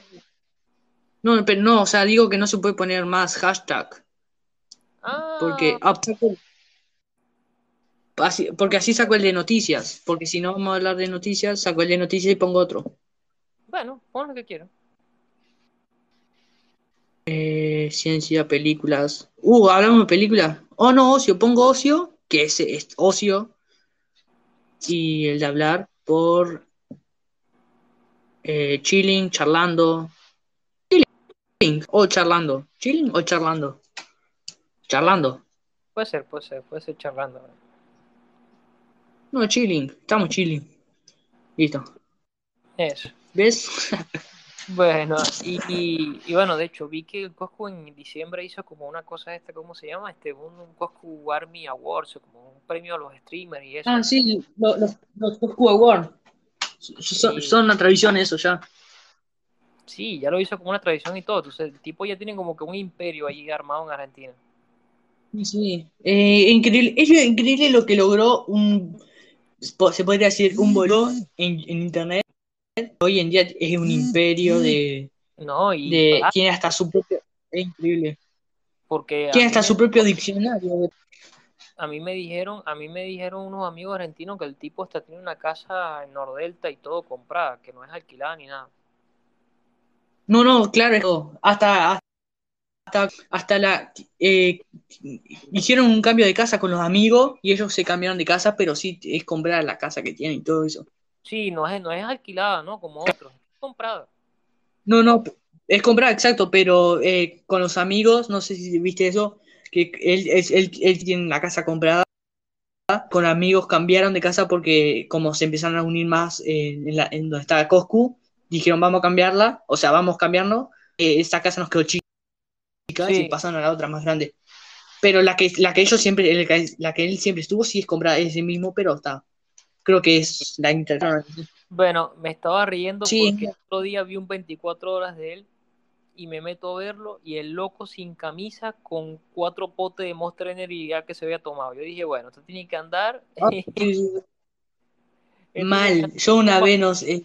No, pero no, o sea, digo que no se puede poner más hashtag. Ah, Porque, así, porque así saco el de noticias. Porque si no vamos a hablar de noticias, saco el de noticias y pongo otro. bueno, pon lo que quieras. Eh, ciencia, películas. Uh, hablamos de películas. Oh, no, ocio. Pongo ocio, que es, es ocio. Y el de hablar por eh, chilling, charlando. Chilling o charlando. Chilling o charlando. Charlando. Puede ser, puede ser, puede ser charlando. No, chilling. Estamos chilling. Listo. Eso. ¿Ves? Bueno, y, y, y bueno, de hecho, vi que el Coscu en diciembre hizo como una cosa esta, ¿cómo se llama? Este, un, un Coscu Army Awards, o como un premio a los streamers y eso. Ah, sí, los, los, los Coscu Award. Son, Sí. son una tradición eso ya. Sí, ya lo hizo como una tradición y todo. Entonces, el tipo ya tiene como que un imperio ahí armado en Argentina. Sí. Eh, increíble, es increíble lo que logró un, se podría decir, un boludo en, en internet. Hoy en día es un imperio de, No, y de tiene hasta su propio, es increíble. Porque a Tiene mí, hasta me, su propio diccionario. a mí me dijeron, a mí me dijeron unos amigos argentinos que el tipo está tiene una casa en Nordelta y todo comprada, que no es alquilada ni nada. No, no, claro, hasta, hasta, hasta la eh, hicieron un cambio de casa con los amigos y ellos se cambiaron de casa, pero sí es comprar la casa que tienen y todo eso. Sí, no es, no es alquilada, ¿no? Como otros, es comprada. No, no, es comprar, exacto, pero eh, con los amigos, no sé si viste eso, que él, él, él, él tiene la casa comprada, con amigos cambiaron de casa porque como se empezaron a unir más en, la, en donde estaba Coscu, dijeron vamos a cambiarla, o sea, vamos a cambiarnos, eh, esta casa nos quedó chica Sí. y pasaron a la otra más grande. Pero la que, la que ellos siempre, el que- la que él siempre estuvo, sí es comprada, es el mismo, pero está. Creo que es la inter. Bueno, me estaba riendo Sí. porque el otro día vi un 24 horas de él y me meto a verlo y el loco sin camisa con cuatro potes de Monster Energy ya que se había tomado. Yo dije, bueno, esto tiene que andar. Ah, Mal, yo una vez no sé.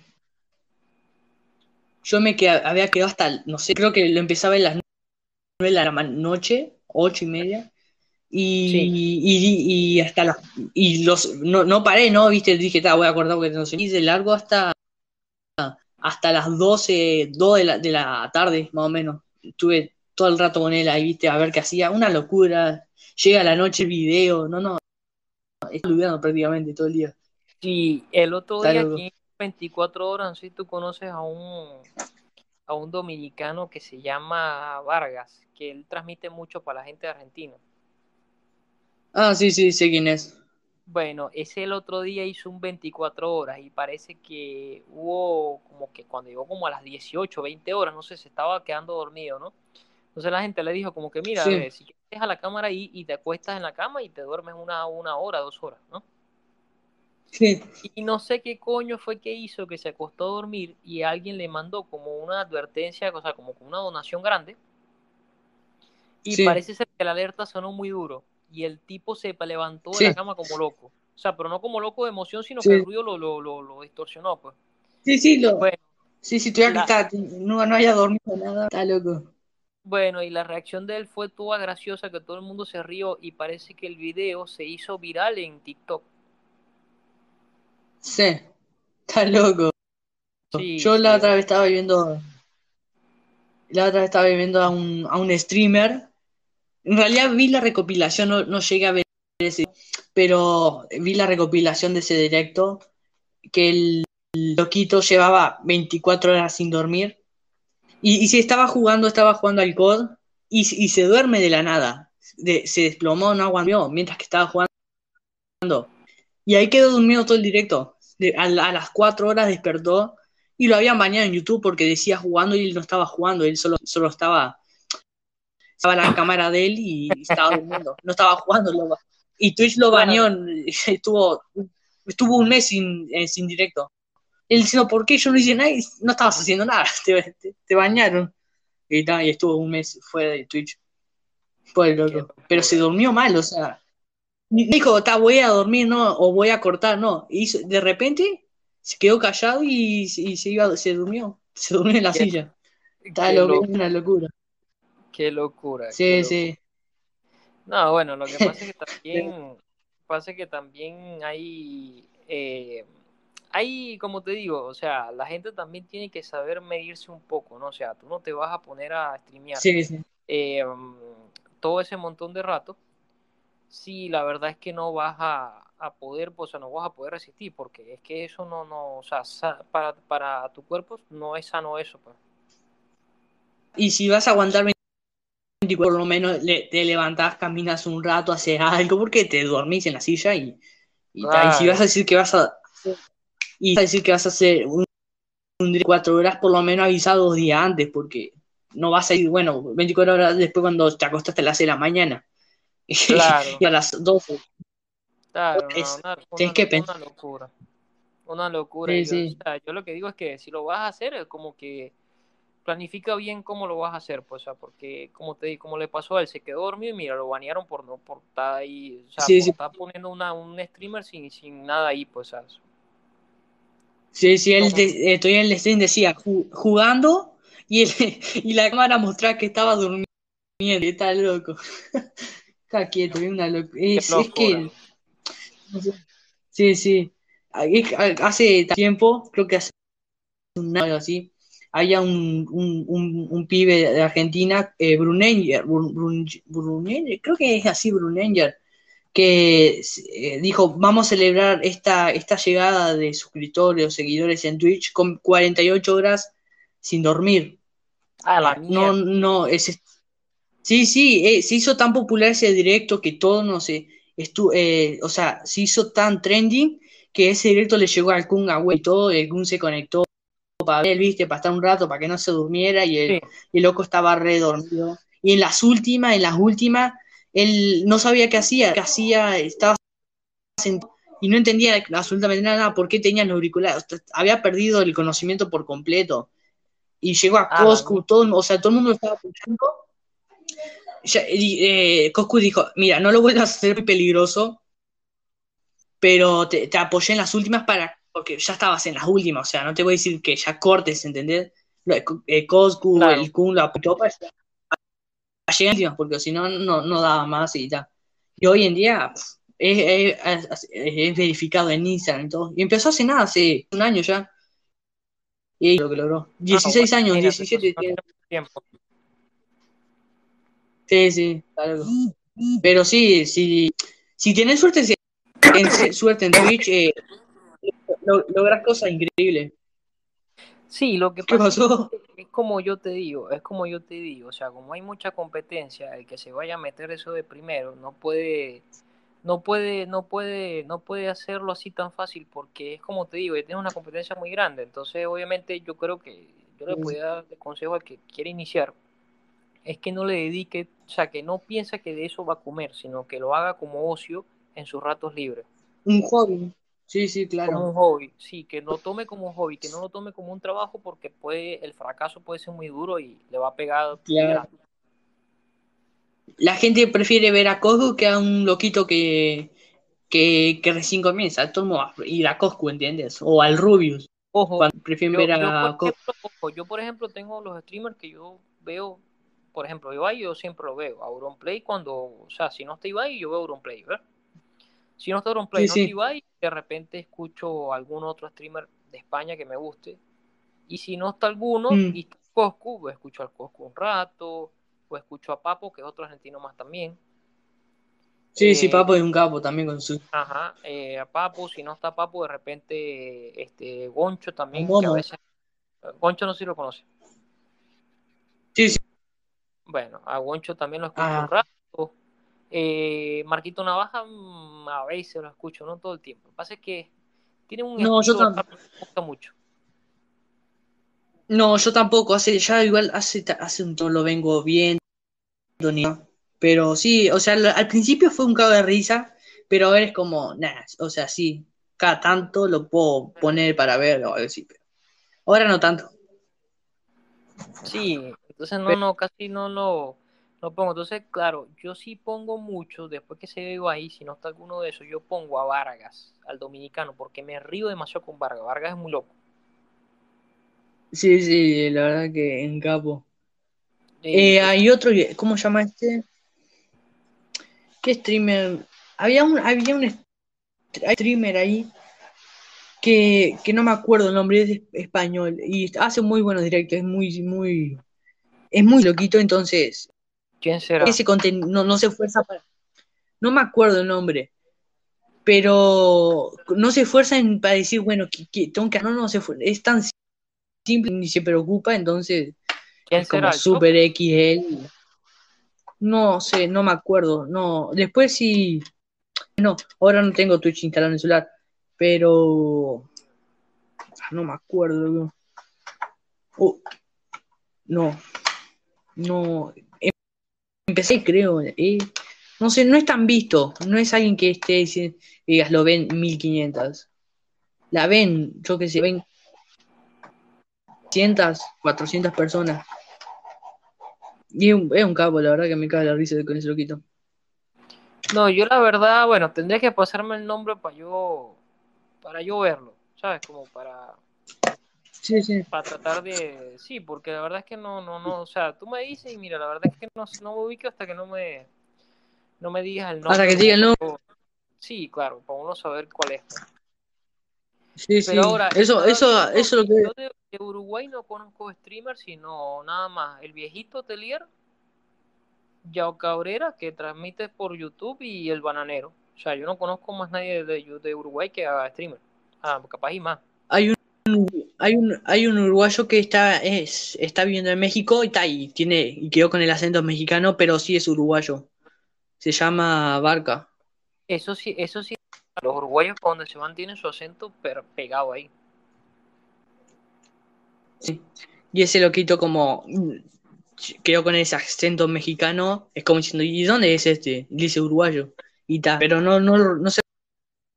Yo me queda- había quedado hasta, no sé, creo que lo empezaba en las nueve de la noche, ocho y media, y, Sí. y, y hasta las, y los, no, no paré, ¿no? Viste, dije, "Ta, voy a acordar porque no sé, y de largo hasta, hasta las 12, 2 de la, de la tarde, más o menos. Estuve todo el rato con él ahí, viste, a ver qué hacía, una locura. Llega la noche el video, no, no, olvidando prácticamente todo el día. Sí, el otro Está día loco. aquí en 24 horas, no sé si tú conoces a un, a un dominicano que se llama Vargas, que él transmite mucho para la gente de Argentina. Ah, sí, sí, sé quién es. Bueno, ese el otro día hizo un 24 horas y parece que hubo como que cuando llegó como a las 18, 20 horas, no sé, se estaba quedando dormido, ¿no? Entonces la gente le dijo como que mira, Sí. eh, si quieres deja la cámara ahí y te acuestas en la cama y te duermes una, una hora, dos horas, ¿no? Sí. Y no sé qué coño fue que hizo que se acostó a dormir y alguien le mandó como una advertencia, o sea, como una donación grande. Y Sí. parece ser que la alerta sonó muy duro y el tipo se levantó de la cama como loco. O sea, pero no como loco de emoción, sino Sí. que el ruido lo, lo, lo, lo distorsionó, pues. Sí, sí, lo, Bueno, sí, sí, todavía la- está, no, no haya dormido nada, está loco. bueno, y la reacción de él fue toda graciosa, que todo el mundo se rió y parece que el video se hizo viral en TikTok. Sí, está loco. Sí, Yo sí, la otra vez estaba viendo, la otra vez estaba viendo a un, a un streamer. En realidad vi la recopilación, no, no llegué a ver ese, pero vi la recopilación de ese directo que el loquito llevaba 24 horas sin dormir y, y se estaba jugando, estaba jugando al COD y, y se duerme de la nada. Se desplomó, no aguantó mientras que estaba jugando. Y ahí quedó durmiendo todo el directo. A las 4 horas despertó y lo habían bañado en YouTube porque decía jugando y él no estaba jugando, él solo, solo estaba, estaba la cámara de él y estaba durmiendo, no estaba jugando. y Twitch lo bañó, estuvo, estuvo un mes sin, eh, sin directo. Él diciendo, ¿por qué yo no hice nada? Y no estabas haciendo nada, te, te- te bañaron. Y, y estuvo un mes fuera de Twitch. Fue loco. Pero se durmió mal, o sea. Dijo, "Ta, voy a dormir, no, o voy a cortar, no. Y hizo- de repente se quedó callado y, y se iba, se durmió. Se durmió en la Qué- silla. Está loco, una locura. Qué locura. qué Sí, locura. sí. No, bueno, lo que pasa es que también, pasa que también hay, eh, hay, como te digo, o sea, la gente también tiene que saber medirse un poco, ¿no? O sea, tú no te vas a poner a streamear Sí, sí. eh, todo ese montón de rato si la verdad es que no vas a, a poder, pues, o sea, no vas a poder resistir, porque es que eso no, no, o sea, para, para tu cuerpo no es sano eso, pues. Y si vas a aguantar 24, por lo menos le- te levantás, caminas un rato, haces algo, porque te dormís en la silla y, y, ta, y si vas a decir que vas a y vas a decir que vas a hacer un, un día de cuatro horas, por lo menos avisa dos días antes, porque no vas a ir, bueno, 24 horas después cuando te acostaste a las 6 de la mañana. Claro. y a las 12. Claro, no, Es- una, tienes una- que una pensar. locura. Una locura. Sí, y yo, sí. o sea, yo lo que digo es que si lo vas a hacer, es como que planifica bien cómo lo vas a hacer, pues, o sea, porque como te como le pasó a él, se quedó dormido y mira, lo banearon por no por estar ahí, o sea, Sí, por sí. estar poniendo una, un streamer sin, sin nada ahí, pues, ¿sabes? Sí, sí, él de- eh, todavía en el stream decía "Ju- jugando y, el- y la cámara mostraba que estaba durmiendo. está loco. Está quieto, es una loco. Es, es que. Sí, sí. Hace tiempo, creo que hace un año así, había un, un, un, un pibe de Argentina, eh, Brunenger, Brun- Brun- Brunenger, creo que es así, Brunenger, que eh, dijo, vamos a celebrar esta, esta llegada de suscriptores o seguidores en Twitch con 48 horas sin dormir. Ah, la No, no, es, sí, sí, eh, se hizo tan popular ese directo que todo no sé, estu, o sea, se hizo tan trending que ese directo le llegó al Kun a y todo, y el Kun se conectó para ver, viste, para estar un rato, para que no se durmiera, y el, Sí. y el loco estaba re dormido. Y en las últimas, en las últimas, él no sabía qué hacía, qué hacía, estaba sentado y no entendía absolutamente nada, por qué tenía los auriculares, había perdido el conocimiento por completo. Y llegó a Ah, Coscu, todo, o sea, todo el mundo lo estaba escuchando. Ya, eh, Coscu dijo, mira, no lo vuelvas a hacer peligroso, pero te, te apoyé en las últimas para, porque ya estabas en las últimas, o sea, no te voy a decir que ya cortes, ¿entendés? Lo de Co- eh, Coscu, Claro. el Kun lo apoyó para llegar a las últimas, porque si no, no, no daba más y tal. Y hoy en día es, es- es- es verificado en Instagram y todo. Y empezó hace nada, hace un año ya. Y lo que logró. 16 Ah, años, imagínate, 17 entonces no tiene. tiene mucho tiempo. Sí, sí, claro. Pero sí, si, si tienes suerte en, suerte en Twitch, eh, logras cosas increíbles. Sí, lo que ¿Qué pasa pasó? es es como yo te digo, es como yo te digo, o sea, como hay mucha competencia, el que se vaya a meter eso de primero no puede, no puede, no puede, no puede hacerlo así tan fácil porque es como te digo, ya tienes una competencia muy grande, entonces obviamente yo creo que yo le Sí. podría dar de consejo al que quiere iniciar, es que no le dedique, o sea, que no piensa que de eso va a comer, sino que lo haga como ocio en sus ratos libres. Un hobby. Sí, sí, como claro. un hobby, sí, que lo tome como un hobby, que no lo tome como un trabajo porque puede, el fracaso puede ser muy duro y le va a pegar Claro. La gente prefiere ver a Coscu que a un loquito que, que, que recién comienza. Todo el mundo va a ir a Coscu, ¿entiendes? O al Rubius. Ojo, prefieren yo, ver yo, a por Coscu. ejemplo, ojo, yo por ejemplo tengo los streamers que yo veo, por ejemplo, Ibai yo siempre lo veo, Auronplay cuando, o sea, si no está Ibai yo veo Auronplay, ¿verdad? Si no está Auronplay, Sí, no sí. de repente escucho algún otro streamer de España que me guste. Y si no está alguno Mm. y está Coscu, pues escucho al Coscu un rato, o escucho a Papo, que es otro argentino más también. Sí, sí, Eh, Papo es un capo también con su. Ajá, eh, a Papo, si no está Papo, de repente este Goncho también, que a veces Goncho no sé si lo conoce. Sí, sí. Bueno, a Goncho también lo escucho Ah. un rato. Eh, Marquito Navaja mm, a veces lo escucho, no todo el tiempo. Lo que pasa es que tiene un No, yo estilo tam- rap que me gusta mucho. No, yo tampoco. Hace, ya igual hace, hace un tiempo lo vengo viendo. ni nada. Pero sí, o sea, al, principio fue un cago de risa, pero ahora es como, nah, o sea, sí, cada tanto lo puedo poner para ver o algo así. Pero ahora no tanto. Sí, entonces no, no, casi no lo, lo pongo. Entonces, claro, yo sí pongo mucho, después que se veo ahí, si no está alguno de esos, yo pongo a Vargas, al dominicano, porque me río demasiado con Vargas. Vargas es muy loco. Sí, sí, la verdad que en capo. Eh, hay otro, ¿cómo se llama este? ¿Qué streamer? Había un, había un streamer ahí que, que no me acuerdo el nombre, es español y hace muy buenos directos, es muy, muy, es muy loquito, entonces ¿Quién será? ese contenido no, no se esfuerza para, no me acuerdo el nombre, pero no se esfuerza en para decir, bueno, que, que tengo que, no, no se esfuerza, es tan simple ni se preocupa, entonces ¿Quién es como será? ¿El super X él. No sé, no me acuerdo. No, después sí. No, ahora no tengo Twitch instalado en el celular, pero no me acuerdo. Oh, no, no. Em- Empecé, creo. eh, no sé, no es tan visto. No es alguien que esté diciendo, digas, lo ven 1500. La ven, yo qué sé, ven 300, 400 personas. Y es un, es un capo, la verdad que me caga la risa con ese loquito. No, yo la verdad, bueno, tendría que pasarme el nombre para yo, para yo verlo, ¿sabes? Como para, Sí, sí. para tratar de, sí, porque la verdad es que no, no, no, o sea, tú me dices y mira, la verdad es que no, no me ubico hasta que no me, no me digas el nombre. Hasta que diga el nombre. Sí, claro, para uno saber cuál es. Sí, sí. Ahora, Eso, eso, eso lo que. yo de, de Uruguay no conozco streamers, sino nada más el viejito Telier, Yao Cabrera, que transmite por YouTube, y el Bananero. O sea, yo no conozco más nadie de, de Uruguay que haga streamer. Ah, capaz y más. Hay un, hay un, hay un uruguayo que está, es, está viviendo en México y está y tiene, y quedó con el acento mexicano, pero sí es uruguayo. Se llama Barca. Eso sí, eso sí, los uruguayos donde se van tienen su acento pero pegado ahí. Sí. Y ese loquito como quedó con ese acento mexicano, es como diciendo, ¿y dónde es este? Dice uruguayo. Y pero no, no, no se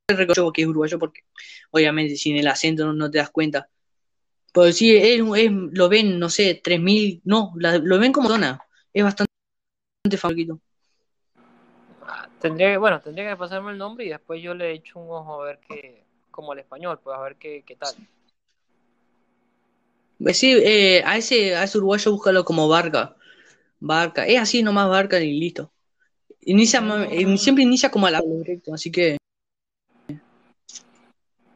reconoce que es uruguayo porque obviamente sin el acento no, no te das cuenta. Pero sí, es, es- lo ven, no sé, 3000, no, la- lo ven como zona. Es bastante famoso. Ah, Tendría que, bueno, tendría que pasarme el nombre y después yo le echo un ojo a ver qué, como el español, pues a ver qué, qué tal. Pues sí, eh, a ese, a ese uruguayo búscalo como Barca. Barca, es así nomás Barca y listo. Inicia, ma- eh, siempre inicia como a la directo, así que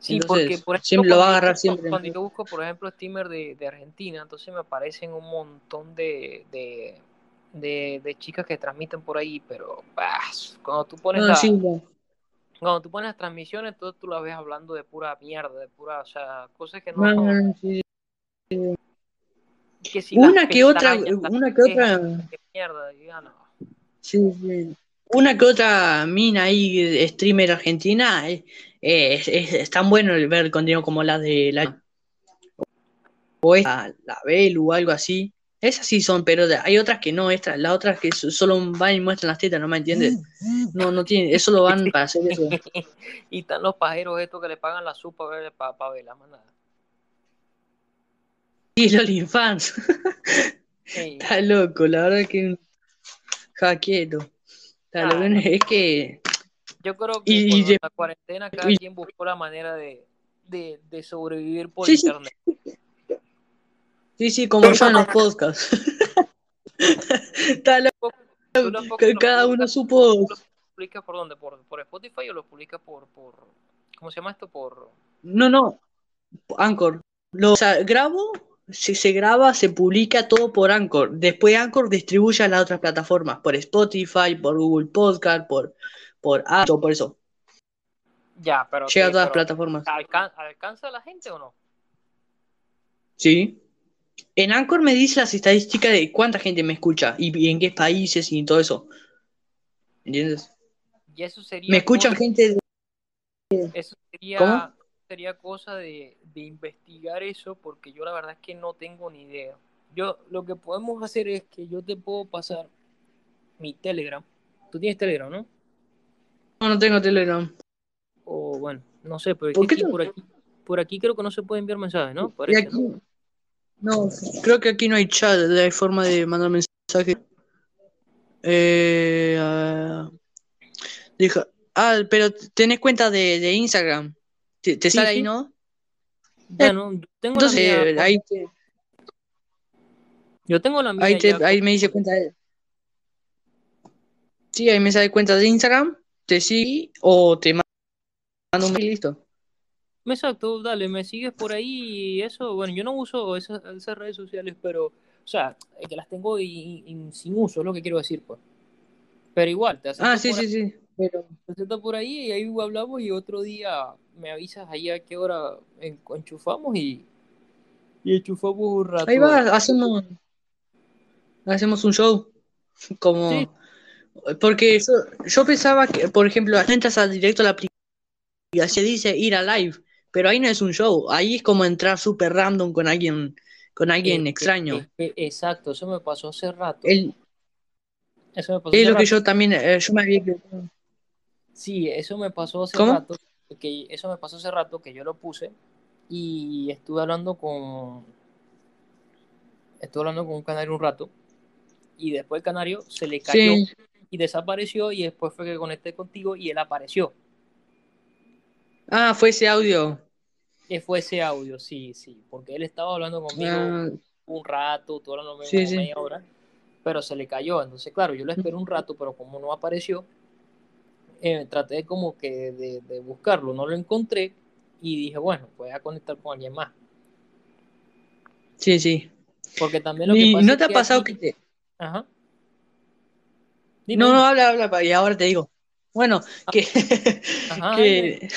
Sí, Entonces, porque por ejemplo, siempre lo va a cuando yo agarrar busco- siempre. Cuando yo busco, por ejemplo, streamer de, de Argentina, entonces me aparecen un montón de, de, de, de chicas que transmiten por ahí, pero bah, cuando tú pones no, la- sí, no. cuando tú pones las transmisiones, entonces tú las ves hablando de pura mierda, de pura, o sea, cosas que no, no, sí. que si las Una que otra, una que otra, mierda, sí, sí. Una que otra mina ahí, streamer argentina, eh, eh, es, es- es tan bueno el ver contenido como la de la o esta, la Belu o algo así. Esas sí son, pero hay otras que no, estas, las otras que so- solo van y muestran las tetas, ¿no me entiendes? No, no tienen, eso lo van para hacer eso. y están los pajeros estos que le pagan la supa para pa, verla, más nada. Sí, los OnlyFans. Sí. Está loco, la verdad que un jaqueto. Está Ah, loco, no. es que Yo creo que Y- con la cuarentena cada y- quien buscó la manera de, de, de sobrevivir por Sí, internet. sí, sí, como yo en los podcasts. Lo cada uno supo. ¿Tú lo publicas por dónde? ¿Por, por Spotify o lo publicas por, por ¿cómo se llama esto? Por No, no, Anchor. Lo, o sea, grabo, si se graba, se publica todo por Anchor. Después Anchor distribuye a las otras plataformas, por Spotify, por Google Podcast, por, por Apple, por eso. ya, pero Llega a todas las plataformas. ¿alcan- ¿alcanza a la gente o no? Sí. En Anchor me dice las estadísticas de cuánta gente me escucha y, y en qué países y todo eso. ¿Entiendes? Y eso sería Me escuchan gente eso sería ¿Cómo? sería cosa de, de investigar eso porque yo la verdad es que no tengo ni idea. Yo lo que podemos hacer es que yo te puedo pasar mi Telegram. Tú tienes Telegram, ¿no? No, no tengo Telegram. O bueno, no sé, pero ¿Por qué aquí- por aquí por aquí creo que no se puede enviar mensajes, ¿no? Y Parece, aquí, ¿no? no, creo que aquí no hay chat, no hay forma de mandar mensaje. Eh, ah, deja- ah, pero tenés cuenta de, de Instagram. ¿Te, te Sí, sale sí. ahí, no? Ya, no, yo tengo la Entonces, mía, eh, ahí, te- yo tengo la mía ahí, te- ya ahí me dice cuenta de... Sí, ahí me sale cuenta de Instagram, te sigue o te mando un mail listo. Exacto, dale, me sigues por ahí y eso, bueno, yo no uso esas, esas redes sociales, pero, o sea, es que las tengo y- y- sin uso, es lo que quiero decir, pues. Pero igual, te acepto Ah, sí, por sí, sí. Pero... te acepto por ahí y ahí hablamos y otro día me avisas ahí a qué hora en- enchufamos y, y enchufamos un rato. Ahí va, hacemos, hacemos un show. Como, Sí. Porque yo, yo pensaba que, por ejemplo, entras a directo a la aplicación, dice ir a live, pero ahí no es un show, ahí es como entrar súper random con alguien, con alguien Eh, extraño. eh, eh, exacto, eso me pasó hace rato. El- Eso me pasó es hace lo que rato. yo también, eh, yo me había. Sí, eso me pasó hace ¿Cómo? rato, que eso me pasó hace rato que yo lo puse y estuve hablando con estuve hablando con un canario un rato y después el canario se le cayó Sí, y desapareció y después fue que conecté contigo y él apareció. ah, fue ese audio. Que fue ese audio, sí, sí, porque él estaba hablando conmigo Ah, un rato, tú hablando Sí, media hora, pero se le cayó. Entonces, claro, yo lo esperé un rato, pero como no apareció, eh, traté como que de, de buscarlo, no lo encontré y dije, bueno, voy a conectar con alguien más. sí, sí. Porque también lo que ¿Y pasa no es te ha pasado aquí- que te... Ajá. Dime, No, no, habla, habla, y ahora te digo. Bueno, que, Ajá, que,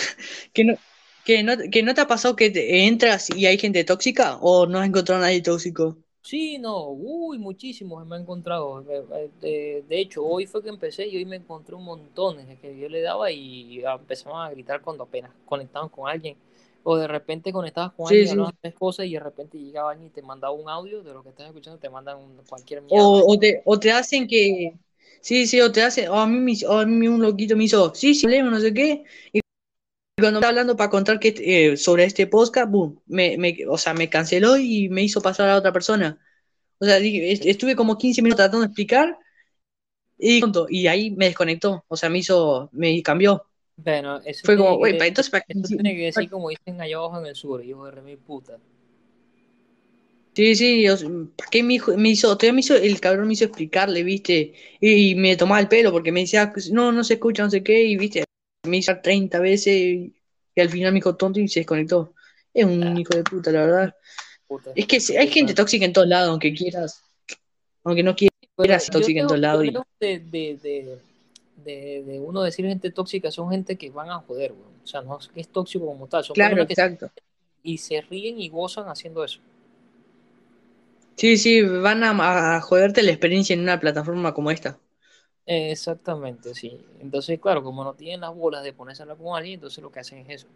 que, no, que, no, que no te ha pasado que te entras y hay gente tóxica o no has encontrado a nadie tóxico. Sí, no, uy, muchísimos me he encontrado. De, de hecho, hoy fue que empecé y hoy me encontré un montón desde que yo le daba y empezaban a gritar cuando apenas conectaban con alguien. O de repente conectabas con Sí, alguien, sí. hablaban tres cosas y de repente llegaba alguien y te mandaba un audio de lo que estás escuchando, te mandan un- cualquier mierda. O, o, te, o te hacen que... Sí, sí, o te hacen... O a mí, me o a mí un loquito me hizo... Sí, sí, no sé qué. Y cuando estaba hablando para contar que, eh, sobre este podcast, boom, me, me, o sea, me canceló y me hizo pasar a otra persona. O sea, estuve como 15 minutos tratando de explicar y, y ahí me desconectó. O sea, me hizo... Me cambió. Bueno, eso Fue como, güey, entonces, eso tiene que decir como dicen allá abajo en el sur, hijo de remil puta. Sí, sí, o sea, ¿para qué me hizo, me hizo, todavía me hizo, el cabrón me hizo explicarle, viste, y, me tomaba el pelo porque me decía, no, no se escucha, no sé qué, y viste, me hizo 30 veces y, y al final me dijo tonto y se desconectó. Es un hijo de puta, la verdad. puta. Es que hay gente tóxica en todos lados, aunque quieras, aunque no quieras, tóxica en todos lados. y- de, de, de, de, uno decir gente tóxica, son gente que van a joder. O sea, no es que es tóxico como tal, son Claro, personas que exacto. y se ríen y gozan haciendo eso. Sí, sí, van a, a joderte la experiencia en una plataforma como esta. Eh, Exactamente, sí. Entonces, claro, como no tienen las bolas de ponerse a hablar con alguien, entonces lo que hacen es eso.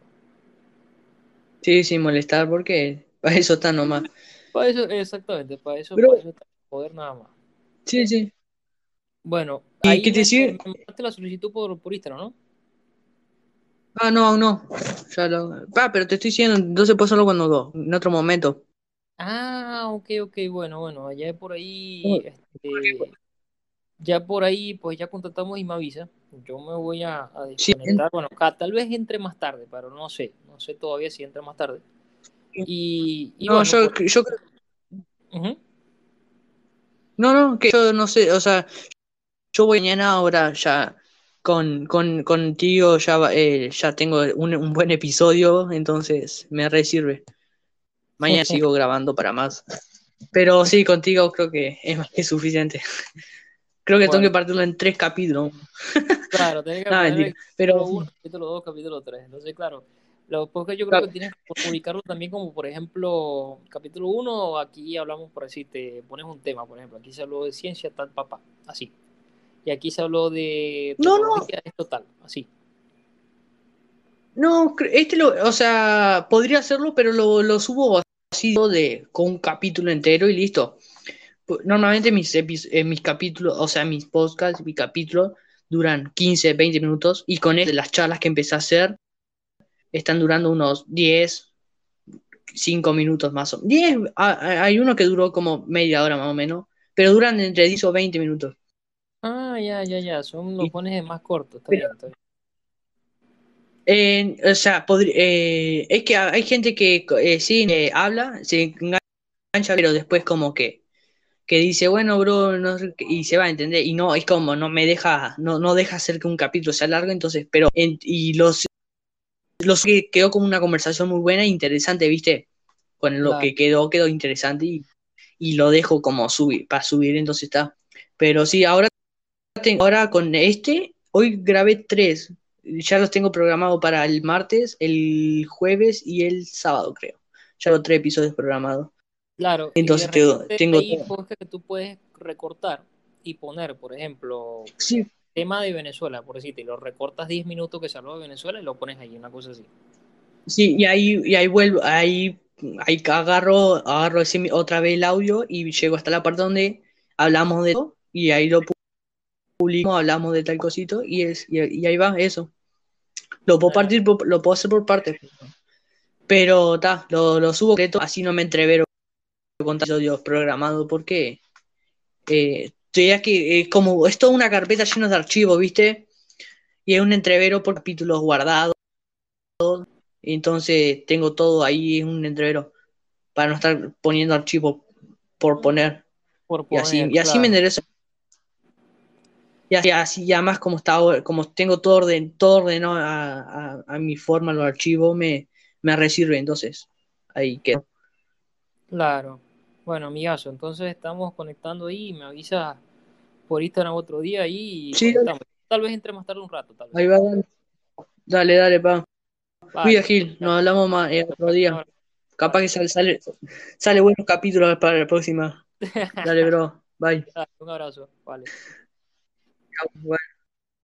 Sí, sin molestar, porque para eso está nomás. Para eso, exactamente, para eso, Bro. para eso está joder nada más. Sí, sí. Bueno, ¿Y ahí qué te me, sigue? me mandaste la solicitud por, por Instagram, ¿no? Ah, no, no. Ya lo... Ah, pero te estoy diciendo, entonces puedo hacerlo cuando, en otro momento. Ah, ok, ok, bueno, bueno, ya por ahí, este, ya por ahí, pues ya contactamos y me avisa. Yo me voy a, a Sí, desconectar, bueno, tal vez entre más tarde, pero no sé, no sé todavía si entre más tarde. Y, y No, bueno, yo, pues, yo creo- no, no, que yo no sé, o sea, yo voy mañana ahora ya con, con, contigo, ya, va- eh, ya tengo un, un buen episodio, entonces me re sirve. Mañana sigo grabando para más. Pero sí, contigo creo que es más que suficiente. Creo que tengo Bueno. que partirlo en tres capítulos. Claro, tenés que No, mentira. Pero. 1, capítulo 2, capítulo 3. Entonces, claro, lo porque yo creo Claro. que tienes que publicarlo también como, por ejemplo, capítulo 1, aquí hablamos por decir, te pones un tema, por ejemplo, aquí se habló de ciencia, tal, papá, así. Y aquí se habló de No, no. esto tal, así. No, este lo, o sea, podría hacerlo, pero lo, lo subo así de con un capítulo entero y listo. Normalmente mis eh, mis capítulos, o sea, mis podcasts, mi capítulo duran 15, 20 minutos y con este, las charlas que empecé a hacer están durando unos 10, 5 minutos más o menos. 10, a- a- hay uno que duró como media hora más o menos, pero duran entre 10 o 20 minutos. Ah, ya, ya, ya, son los pones más cortos, está pero- bien, está bien. Eh, o sea, eh, es que hay gente que eh, sí eh, habla, se engancha, pero después como que, que dice, bueno, bro, no sé qué, y se va a entender, y no, es como, no me deja, no, no deja hacer que un capítulo sea largo, entonces, pero, en- y los, los que quedó como una conversación muy buena e interesante, ¿viste? Con lo Claro. que quedó, quedó interesante y, y lo dejo como subir, para subir, entonces está. Pero sí, ahora tengo, ahora con este, hoy grabé tres, ya los tengo programados para el martes, el jueves y el sábado, creo. Ya los tres episodios programados. Claro, y Entonces tengo, repente tengo hay cosas que tú puedes recortar y poner, por ejemplo, Sí, tema de Venezuela, por decirte, y lo recortas 10 minutos que se habló de Venezuela y lo pones ahí, una cosa así. sí, y ahí, y ahí vuelvo, ahí, ahí agarro, agarro ese, otra vez el audio y llego hasta la parte donde hablamos de eso y ahí lo pu- publicamos, hablamos de tal cosito y es, y, y ahí va eso. Lo puedo partir, por- lo puedo hacer por partes. Pero ta, lo, lo subo completo, así no me entrevero con episodios programados porque eh, ya que eh, como es toda una carpeta llena de archivos, ¿viste? Y es un entrevero por capítulos guardados. Entonces tengo todo ahí en un entrevero para no estar poniendo archivos por poner. Por Y así, y así me enderezo. Y así, así ya más como está como tengo todo orden, todo ordenado a, a- a mi forma los archivos, me, me resirve, entonces ahí quedo. Claro. Bueno, amigazo, entonces estamos conectando ahí me avisa por Instagram otro día ahí y Sí. Tal vez entre más tarde un rato, tal vez. Ahí va, dale, dale, pa. Vale. Cuida, Gil, nos hablamos más eh, otro día. Capaz que sale, sale, sale buenos capítulos para la próxima. Dale, bro. Bye. Dale, Un abrazo. Vale. Chao, bye.